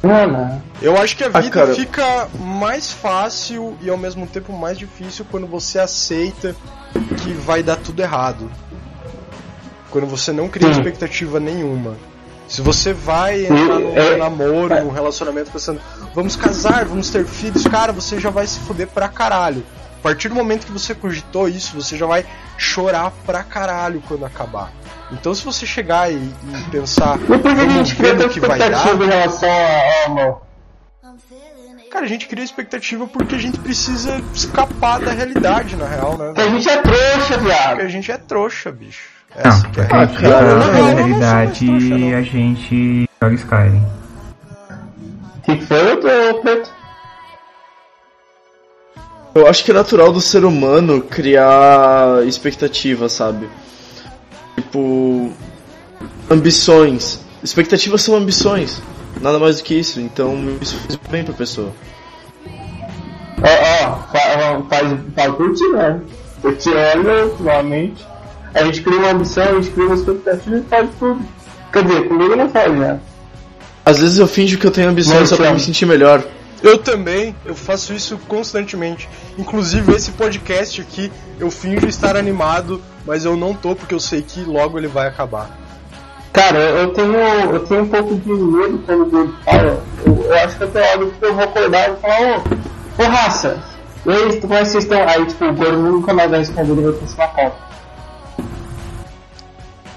[SPEAKER 4] Não, não.
[SPEAKER 3] Eu acho que a
[SPEAKER 1] Ah,
[SPEAKER 3] vida
[SPEAKER 1] cara.
[SPEAKER 3] fica mais fácil e ao mesmo tempo mais difícil quando você aceita que vai dar tudo errado. Quando você não cria
[SPEAKER 4] Sim.
[SPEAKER 3] expectativa nenhuma. Se você vai entrar num
[SPEAKER 4] é-
[SPEAKER 3] namoro, num relacionamento pensando, vamos casar, vamos ter filhos, cara, você já vai se fuder pra caralho. A partir do momento que você cogitou isso, você já vai chorar pra caralho quando acabar. Então se você chegar e, e pensar,
[SPEAKER 4] que a gente cria
[SPEAKER 3] que vai dar,
[SPEAKER 4] em relação ao amor?
[SPEAKER 3] Cara, a gente cria expectativa porque a gente precisa escapar da realidade, na real, né?
[SPEAKER 4] Porque a gente é trouxa,
[SPEAKER 3] Porque
[SPEAKER 4] viado.
[SPEAKER 3] a gente é trouxa, bicho.
[SPEAKER 2] Não,
[SPEAKER 3] Essa é
[SPEAKER 2] porque
[SPEAKER 1] Ah,
[SPEAKER 2] aqui
[SPEAKER 1] cara,
[SPEAKER 2] na realidade a gente joga Skyrim.
[SPEAKER 4] Que foi, Preto?
[SPEAKER 1] Eu acho que é natural do ser humano criar expectativas, sabe? Tipo. Ambições. Expectativas são ambições. Nada mais do que isso. Então isso faz bem pra pessoa.
[SPEAKER 4] Ó, ó, fa- faz, faz por ti, né? Eu te olho ultimamente. A gente cria uma ambição, a gente cria uma expectativa e faz tudo. Quer dizer, comigo não faz, né?
[SPEAKER 1] Às vezes eu finjo que eu tenho ambições
[SPEAKER 4] Não,
[SPEAKER 1] só pra me sentir melhor.
[SPEAKER 3] Eu também, eu faço isso constantemente. Inclusive esse podcast aqui, eu finjo estar animado, mas eu não tô porque eu sei que logo ele vai acabar.
[SPEAKER 4] Cara, eu tenho, eu tenho um pouco de medo quando o Gordo fala. Eu, eu acho que tenho hora que eu vou acordar e vou falar, ô, ô raça, e aí, como é que vocês estão? Aí, tipo, o Gordo nunca mais vai responder, ele vai ter esse macaco.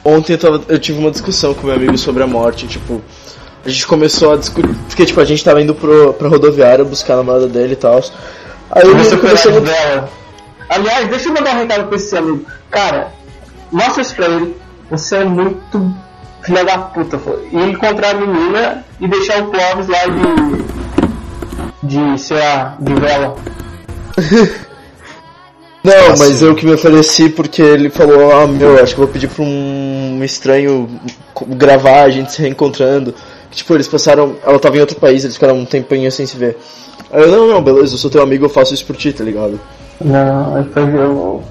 [SPEAKER 1] Ontem eu, tava- eu tive uma discussão com meu amigo sobre a morte, tipo, a gente começou a discutir, porque tipo, a gente tava indo pro, pra rodoviária buscar a namorada dele e tal. Aí
[SPEAKER 4] Você
[SPEAKER 1] começou
[SPEAKER 4] foi
[SPEAKER 1] a...
[SPEAKER 4] dela. Aliás, deixa eu mandar um recado pra esse amigo. Cara, mostra isso pra ele. Você é muito filha da puta, pô. E encontrar a menina e deixar o Clóvis lá de. de, sei lá, de vela. <laughs>
[SPEAKER 1] Não,
[SPEAKER 3] Assim.
[SPEAKER 1] mas eu que me ofereci porque ele falou, ah meu, acho que eu vou pedir pra um estranho gravar, a gente se reencontrando. Tipo, eles passaram. Ela tava em outro país, eles ficaram um tempinho sem se ver. Aí eu, não, não, beleza, eu sou teu amigo, eu faço isso por ti, tá ligado?
[SPEAKER 4] Não, aí foi eu.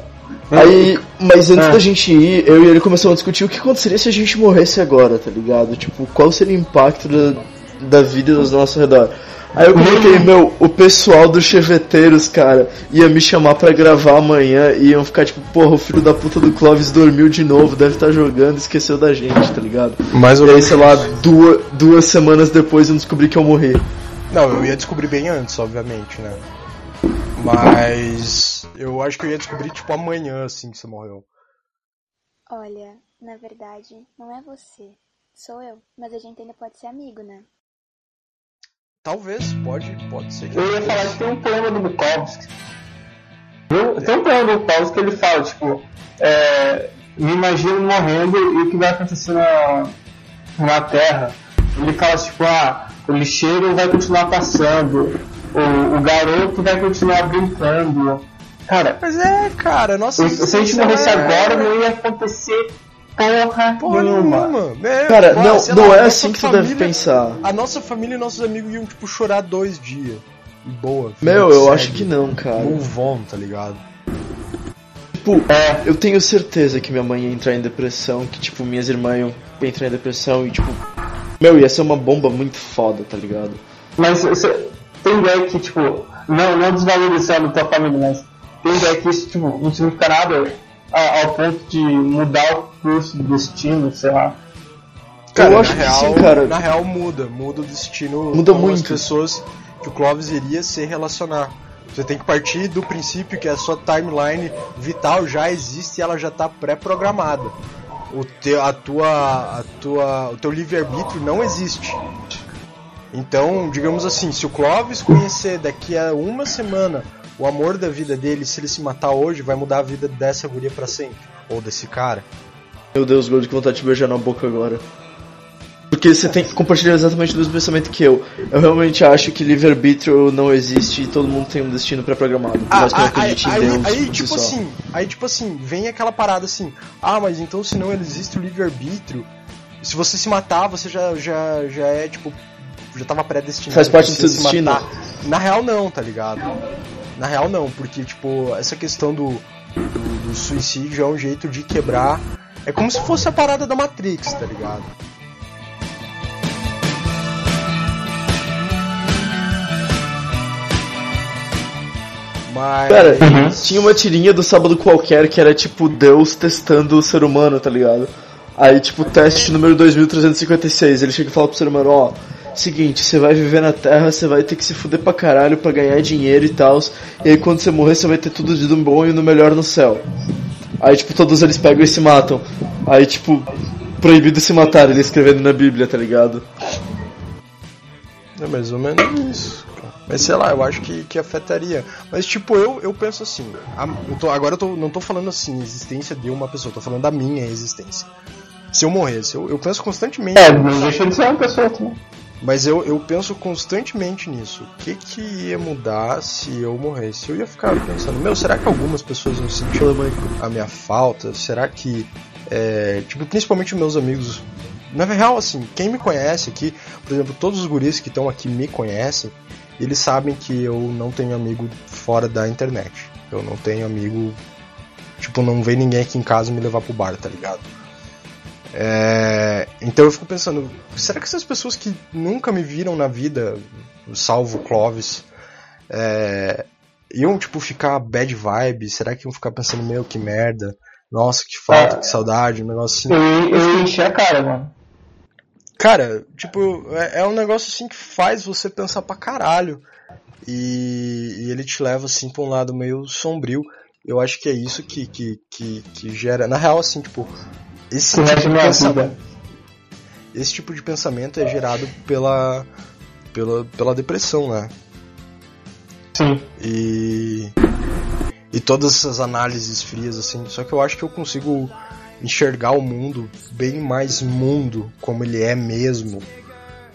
[SPEAKER 1] Aí, mas antes
[SPEAKER 4] É.
[SPEAKER 1] da gente ir, eu e ele começamos a discutir o que aconteceria se a gente morresse agora, tá ligado? Tipo, qual seria o impacto da, da vida ao nosso redor. Aí eu coloquei, meu, o pessoal dos cheveteiros, cara, ia me chamar pra gravar amanhã e iam ficar tipo, porra, o filho da puta do Clóvis dormiu de novo, deve estar jogando, esqueceu da gente, tá ligado?
[SPEAKER 3] Mais ou
[SPEAKER 1] E aí, sei lá, duas, duas semanas depois eu descobri que eu morri.
[SPEAKER 3] Não, eu ia descobrir bem antes, obviamente, né? Mas eu acho que eu ia descobrir tipo amanhã, assim, que você morreu.
[SPEAKER 5] Olha, na verdade, não é você. Sou eu. Mas a gente ainda pode ser amigo, né?
[SPEAKER 3] Talvez, pode, pode ser
[SPEAKER 4] Eu ia falar que tem um poema do Bukowski. Eu- Tem um poema do Bukowski que ele fala, tipo, é, me imagino morrendo e o que vai acontecer na, na Terra. Ele fala, tipo, ah, o lixeiro vai continuar passando, o, o garoto vai continuar brincando. Cara,
[SPEAKER 3] Mas é, cara, nossa.
[SPEAKER 4] se a gente morresse
[SPEAKER 3] é-
[SPEAKER 4] agora, não ia acontecer porra,
[SPEAKER 3] Porra
[SPEAKER 4] nenhuma.
[SPEAKER 3] nenhuma. É,
[SPEAKER 1] Cara,
[SPEAKER 3] pô,
[SPEAKER 1] não, não
[SPEAKER 3] lá,
[SPEAKER 1] é assim que tu deve
[SPEAKER 3] família-
[SPEAKER 1] pensar.
[SPEAKER 3] A nossa família e nossos amigos iam, tipo, chorar dois dias. E boa.
[SPEAKER 1] Meu,
[SPEAKER 3] vida
[SPEAKER 1] eu
[SPEAKER 3] segue.
[SPEAKER 1] acho que não, cara.
[SPEAKER 3] Move on, tá ligado?
[SPEAKER 1] Tipo, é, eu tenho certeza que minha mãe ia entrar em depressão, que tipo, minhas irmãs iam entrar em depressão e tipo. Meu, ia ser uma bomba muito foda, tá ligado?
[SPEAKER 4] Mas você tem ideia que, tipo, não, não desvalorizando tua família, mas tem ideia que isso, tipo, não significa nada a- ao ponto de mudar o curso do destino, sei lá.
[SPEAKER 1] Cara, eu
[SPEAKER 3] na
[SPEAKER 1] acho que
[SPEAKER 3] real,
[SPEAKER 1] sim, cara.
[SPEAKER 3] Na real, muda. Muda o destino
[SPEAKER 1] Muda
[SPEAKER 3] com as
[SPEAKER 1] muito.
[SPEAKER 3] pessoas que o Clovis iria se relacionar. Você tem que partir do princípio que a sua timeline vital já existe e ela já está pré-programada. O teu, a tua, a tua, o teu livre-arbítrio não existe. Então, digamos assim, se o Clovis conhecer daqui a uma semana o amor da vida dele, se ele se matar hoje, vai mudar a vida dessa guria pra sempre. Ou desse cara.
[SPEAKER 1] Meu Deus, Gold, que vontade de beijar na boca agora. Porque você tem que compartilhar exatamente o mesmo pensamento que eu. Eu realmente acho que livre-arbítrio não existe e todo mundo tem um destino pré-programado. Não
[SPEAKER 3] Ah, aí, aí, aí,
[SPEAKER 1] si
[SPEAKER 3] tipo
[SPEAKER 1] só.
[SPEAKER 3] assim, aí tipo assim, vem aquela parada assim, ah, mas então se não existe o livre-arbítrio, se você se matar, você já, já, já é, tipo, já tava predestinado.
[SPEAKER 1] Faz parte do seu
[SPEAKER 3] se
[SPEAKER 1] destino.
[SPEAKER 3] matar. Na real não, tá ligado? Na real não, porque, tipo, essa questão do, do, do suicídio é um jeito de quebrar. É como se fosse a parada da Matrix, tá ligado? Mas.
[SPEAKER 1] Cara, tinha uma tirinha do sábado qualquer que era tipo Deus testando o ser humano, tá ligado? Aí, tipo, teste número 2356, ele chega e fala pro ser humano, ó, seguinte, você vai viver na Terra, você vai ter que se fuder pra caralho pra ganhar dinheiro e tal, e aí quando você morrer você vai ter tudo de bom e no melhor no céu. Aí, tipo, todos eles pegam e se matam. Aí, tipo, proibido se matar, ele escrevendo na Bíblia, tá ligado?
[SPEAKER 3] É mais ou menos isso. Mas sei lá, eu acho que, que afetaria. Mas tipo, eu, eu penso assim. a- eu tô- agora eu tô, não tô falando assim, existência de uma pessoa, eu tô falando da minha existência. Se eu morresse, eu, eu penso constantemente.
[SPEAKER 4] É, não deixa de ser uma pessoa também.
[SPEAKER 3] Mas eu, eu penso constantemente nisso. O que que ia mudar se eu morresse? Eu ia ficar pensando, meu, será que algumas pessoas vão sentir a minha falta? Será que, é, tipo, principalmente meus amigos, na real, assim, quem me conhece aqui, por exemplo, todos os guris que estão aqui me conhecem, eles sabem que eu não tenho amigo fora da internet. Eu não tenho amigo, tipo, não vem ninguém aqui em casa me levar pro bar, tá ligado? É, então eu fico pensando, será que essas pessoas que nunca me viram na vida, salvo Clovis, é, iam tipo ficar bad vibe? Será que iam ficar pensando, meu, que merda? Nossa, que falta,
[SPEAKER 4] É.
[SPEAKER 3] que saudade, um negócio assim.
[SPEAKER 4] Eu, eu enchi a cara, mano.
[SPEAKER 3] Cara, tipo, é, é um negócio assim que faz você pensar pra caralho. E, e ele te leva assim pra um lado meio sombrio. Eu acho que é isso que, que, que, que gera. Na real, assim, tipo, esse tipo de pensamento. Esse tipo de pensamento é gerado pela, pela, pela depressão, né?
[SPEAKER 4] Sim.
[SPEAKER 3] E. E todas essas análises frias, assim. Só que eu acho que eu consigo enxergar o mundo bem mais mundo, como ele é mesmo.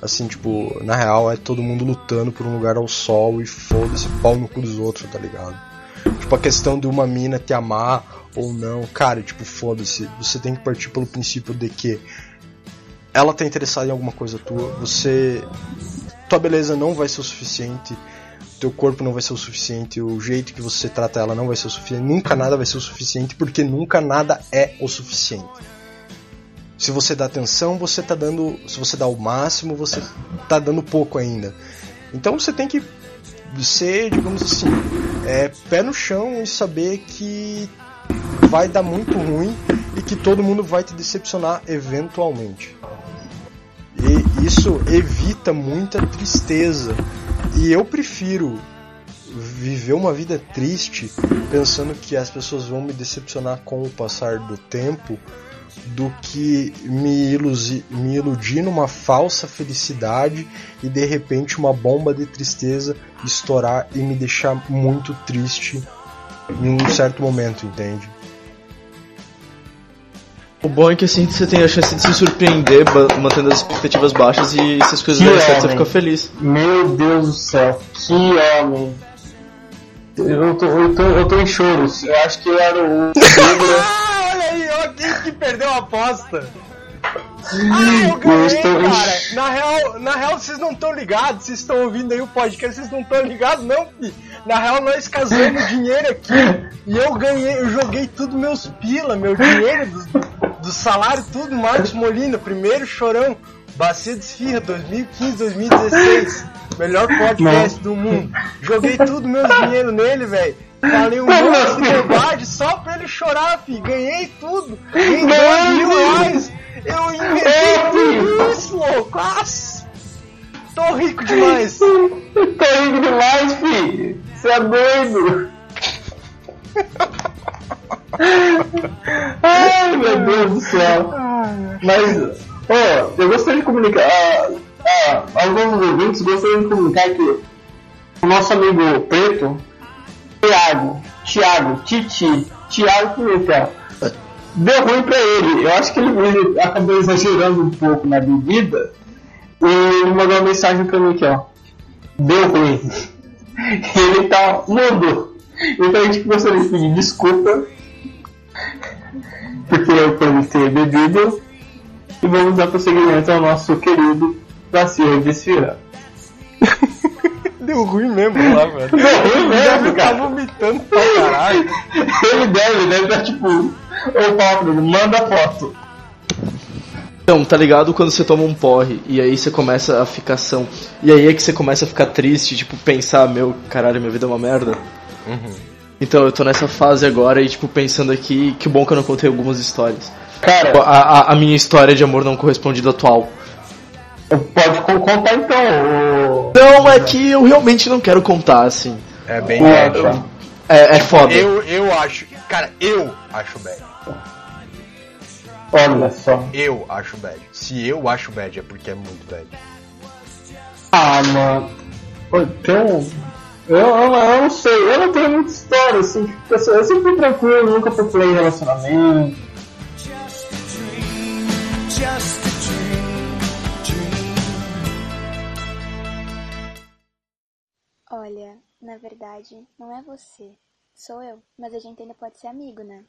[SPEAKER 3] Assim, tipo, na real é todo mundo lutando por um lugar ao sol e foda-se pau no cu dos outros, tá ligado? Tipo, a questão de uma mina te amar ou não, cara, tipo, foda-se. Você tem que partir pelo princípio de que ela tá interessada em alguma coisa tua, você. Tua beleza não vai ser o suficiente, teu corpo não vai ser o suficiente, o jeito que você trata ela não vai ser o suficiente, nunca nada vai ser o suficiente, porque nunca nada é o suficiente. Se você dá atenção, você tá dando. Se você dá o máximo, você tá dando pouco ainda. Então você tem que ser, digamos assim, é, pé no chão e saber que vai dar muito ruim e que todo mundo vai te decepcionar eventualmente. E isso evita muita tristeza. E eu prefiro viver uma vida triste pensando que as pessoas vão me decepcionar com o passar do tempo do que me, me iludir numa falsa felicidade e de repente uma bomba de tristeza estourar e me deixar muito triste em um certo momento, entende?
[SPEAKER 1] O bom é que assim você tem a chance de se surpreender, mantendo as expectativas baixas e se as coisas derem certo, você fica feliz.
[SPEAKER 4] Meu Deus do céu, que homem. Eu tô, eu tô, eu tô em choros. Eu acho que eu era o. <laughs>
[SPEAKER 3] Ah, olha aí, ó, quem que perdeu a aposta? Ah, eu ganhei,
[SPEAKER 4] estou
[SPEAKER 3] cara. Na real, na real, vocês não estão ligados, vocês estão ouvindo aí o podcast, vocês não estão ligados, não, fi. Na real, nós casamos dinheiro aqui e eu ganhei, eu joguei tudo meus pila, meu dinheiro do, do salário, tudo, Marcos Molina, primeiro chorão, Bacia de Esfirra, 2015, 2016, melhor podcast do mundo. Joguei tudo meu dinheiro nele, velho. Falei um monte de bobagem só pra ele chorar, fi. Ganhei tudo. Ganhei dois mil reais. Eu tudo isso, louco. Nossa. Tô rico demais.
[SPEAKER 4] Tô rindo demais, filho. Você é doido. <laughs> Ai, meu Deus do céu. Mas, ó, eu gostaria de comunicar. ah, ah, alguns ouvintes gostariam de comunicar que o nosso amigo preto, Thiago, Thiago, Titi, Thiago Pimentel, deu ruim pra ele. Eu acho que ele, ele acabou exagerando um pouco na bebida e ele mandou uma mensagem pra mim aqui, ó. Deu ruim. <laughs> Ele tá mudo. Então a gente gostaria de pedir desculpa porque eu ele ter bebido e vamos dar prosseguimento ao nosso querido Bacia de Esfirra. <laughs>
[SPEAKER 3] Deu ruim mesmo lá, velho.
[SPEAKER 4] Deu ruim mesmo,
[SPEAKER 3] Deve tá vomitando pra caralho. <laughs>
[SPEAKER 4] Ele deve, deve estar tipo, ô Paulo, manda foto.
[SPEAKER 1] Então, tá ligado quando você toma um porre e aí você começa a ficação. E aí é que você começa a ficar triste, tipo, pensar, meu, caralho, minha vida é uma merda. Então eu tô nessa fase agora e, tipo, pensando aqui, que bom que eu não contei algumas histórias.
[SPEAKER 4] Cara,
[SPEAKER 1] A, a, a minha história de amor não correspondida atual.
[SPEAKER 4] pode co- contar então. O...
[SPEAKER 1] Não, é que eu realmente não quero contar, assim.
[SPEAKER 3] É bem
[SPEAKER 4] É, tá.
[SPEAKER 1] É, é foda.
[SPEAKER 3] Eu, eu acho. Cara, eu acho bad.
[SPEAKER 4] Olha só.
[SPEAKER 3] Eu acho bad. Se eu acho bad, é porque é muito bad.
[SPEAKER 4] Ah, mano. Tem um. Eu, eu, eu não sei, eu não tenho muita história, assim, eu, sou- eu sempre fui tranquilo, nunca procurei relacionamento.
[SPEAKER 5] Olha, na verdade, não é você. Sou eu, mas a gente ainda pode ser amigo, né?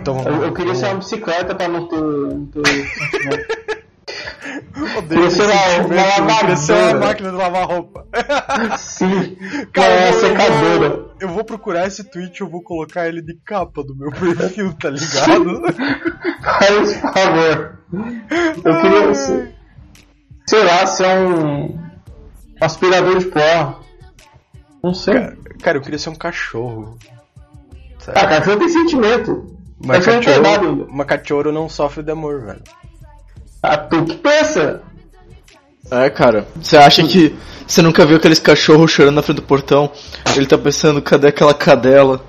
[SPEAKER 3] Então
[SPEAKER 4] Eu, eu queria ser uma bicicleta pra não ter. Não ter... <laughs>
[SPEAKER 3] Odeio
[SPEAKER 4] ser uma- uma
[SPEAKER 3] uma máquina de lavar roupa.
[SPEAKER 4] Sim,
[SPEAKER 3] Cara,
[SPEAKER 4] uma
[SPEAKER 3] eu, vou-
[SPEAKER 4] secadora.
[SPEAKER 3] Eu vou procurar esse tweet, eu vou colocar ele de capa do meu <laughs> perfil, tá ligado?
[SPEAKER 4] Faz por favor. Eu queria ser. Sei lá, ser um. um aspirador de pó. Não sei.
[SPEAKER 3] Cara, cara, eu queria ser um cachorro.
[SPEAKER 4] Ah, cachorro tem sentimento.
[SPEAKER 3] Mas
[SPEAKER 4] Cachorro ainda.
[SPEAKER 3] mas cachorro não sofre de amor, velho.
[SPEAKER 4] Ah, tu que pensa?
[SPEAKER 1] É, cara. Você acha que você nunca viu aqueles cachorros chorando na frente do portão? Ele tá pensando, cadê aquela cadela?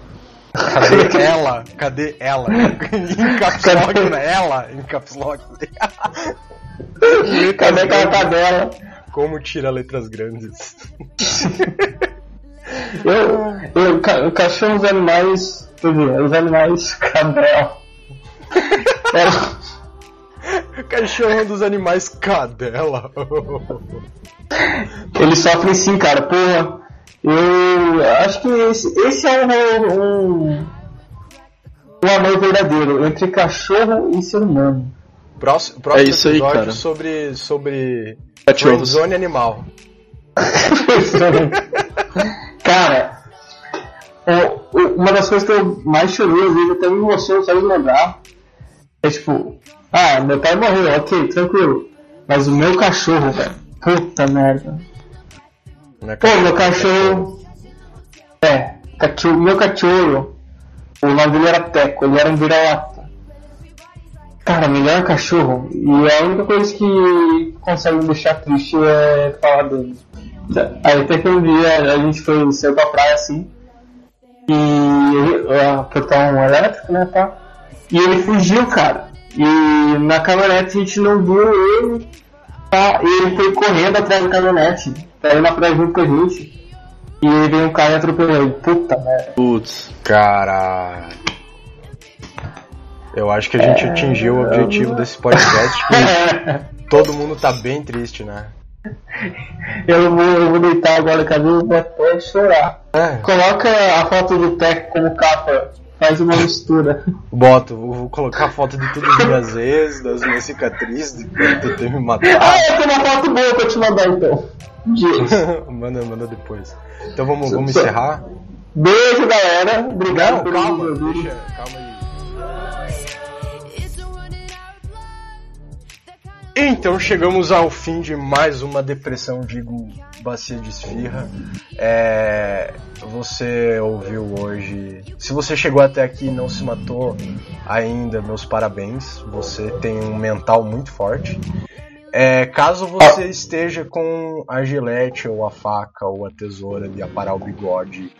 [SPEAKER 3] Cadê ela? Cadê ela? <laughs> em caps lock, né? Ela em caps lock.
[SPEAKER 4] Cadê aquela cadela?
[SPEAKER 3] Como tira letras grandes? <laughs>
[SPEAKER 4] Eu, eu, ca- o cachorro, os animais. Quer dizer, os animais cadela. É, <laughs>
[SPEAKER 3] Cachorro dos animais cadela.
[SPEAKER 4] eles sofrem sim, cara. Porra, eu acho que esse, esse é um, um, um amor verdadeiro entre cachorro e ser humano.
[SPEAKER 3] Próximo, próximo
[SPEAKER 1] É isso aí,
[SPEAKER 3] episódio
[SPEAKER 1] cara.
[SPEAKER 3] sobre sobre
[SPEAKER 1] Cachorros.
[SPEAKER 3] zone animal. <laughs>
[SPEAKER 4] Cara, o- uma das coisas que eu mais chorei, às vezes até me emociono só de lembrar, é tipo, ah, meu pai morreu, ok, tranquilo. Mas o meu cachorro, velho, puta merda. Pô, meu cachorro. É, cachorro, meu cachorro. O nome dele era Teco, ele era um vira-lata. Cara, melhor cachorro. E a única coisa que consegue me deixar triste é falar dele. Aí até que um dia a gente foi saiu pra praia assim. E o portão elétrico, né, tá? E ele fugiu, cara. E na caminhonete a gente não viu ele. Tá? E ele foi correndo atrás da caminhonete. Tá indo na praia junto com a gente. E aí veio um cara e atropelou ele. Puta merda.
[SPEAKER 1] Putz.
[SPEAKER 3] Cara. Eu acho que a gente atingiu o objetivo desse podcast. <laughs> todo mundo tá bem triste, né?
[SPEAKER 4] eu, vou, eu vou deitar agora? Eu vou até chorar.
[SPEAKER 3] É.
[SPEAKER 4] Coloca a foto do Tech como capa. Faz uma mistura.
[SPEAKER 3] Boto, vou colocar a foto de todas as minhas ex, das minhas cicatrizes, de quando tu ter me matado.
[SPEAKER 4] Ah, eu tenho uma foto boa pra te mandar então. <laughs>
[SPEAKER 3] Manda, manda depois. Então vamos, vamos encerrar?
[SPEAKER 4] Beijo, galera. Obrigado
[SPEAKER 3] Não, calma, deixa, calma aí. Então chegamos ao fim de mais uma depressão, digo, bacia de esfirra. É, você ouviu hoje. Se você chegou até aqui e não se matou ainda, meus parabéns. Você tem um mental muito forte. É, caso você esteja com a gilete ou a faca ou a tesoura de aparar o bigode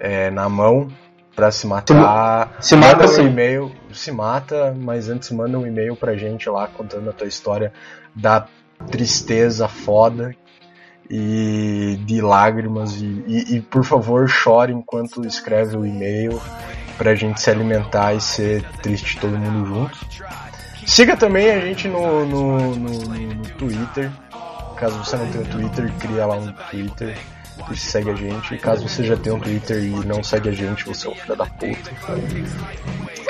[SPEAKER 3] é, na mão pra se matar,
[SPEAKER 4] Se mata
[SPEAKER 3] um e-mail, se mata, mas antes manda um e-mail pra gente lá contando a tua história da tristeza foda e de lágrimas e, e- e, por favor chore enquanto escreve o e-mail pra gente se alimentar e ser triste todo mundo junto. Siga também a gente no, no, no, no- Twitter. Caso você não tenha Twitter, cria lá um Twitter e segue a gente. E caso você já tenha um Twitter e não segue a gente, você é um filho da puta.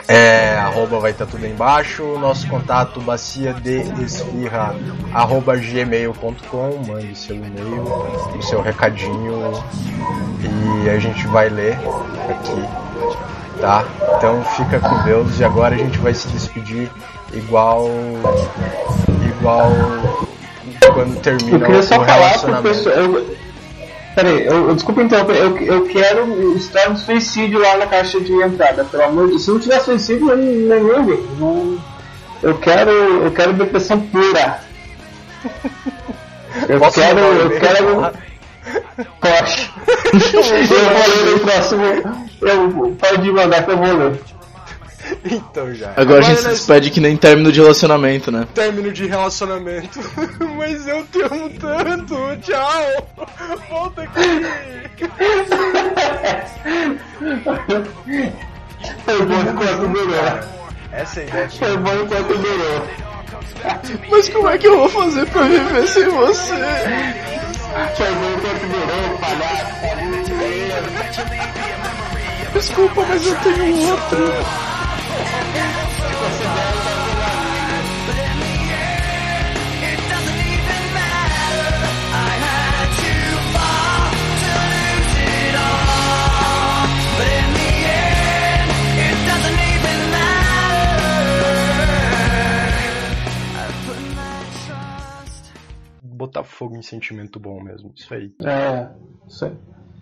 [SPEAKER 3] É, arroba vai estar tudo aí embaixo. Nosso contato bacia de esfirra arroba gmail.com. Mande seu e-mail, o seu recadinho e a gente vai ler aqui, tá? Então fica com Deus e agora a gente vai se despedir igual igual quando termina o relacionamento.
[SPEAKER 4] Peraí, eu, eu, desculpa então, eu, eu quero estar no suicídio lá na caixa de entrada, pelo amor de Deus. Se não tiver suicídio, eu nenhum, gente. Não, eu quero. Eu quero depressão pura. Eu
[SPEAKER 3] Posso
[SPEAKER 4] quero. Eu quero. <laughs> Poxa. eu vou ler no próximo. Eu, pode mandar que eu vou ler. <laughs>
[SPEAKER 3] Então já.
[SPEAKER 1] Agora, a gente se despede que nem término de relacionamento, né?
[SPEAKER 3] Término de relacionamento. <laughs> Mas eu te amo tanto. Tchau. Volta aqui.
[SPEAKER 4] Foi bom enquanto durou.
[SPEAKER 3] Essa é a ideia.
[SPEAKER 4] Foi bom enquanto durou.
[SPEAKER 1] Mas como é que eu vou fazer pra viver sem você?
[SPEAKER 4] Foi bom enquanto durou, palhaço.
[SPEAKER 1] Desculpa, mas eu tenho outro.
[SPEAKER 3] Botar fogo em sentimento bom mesmo. Isso aí.
[SPEAKER 4] É, isso aí.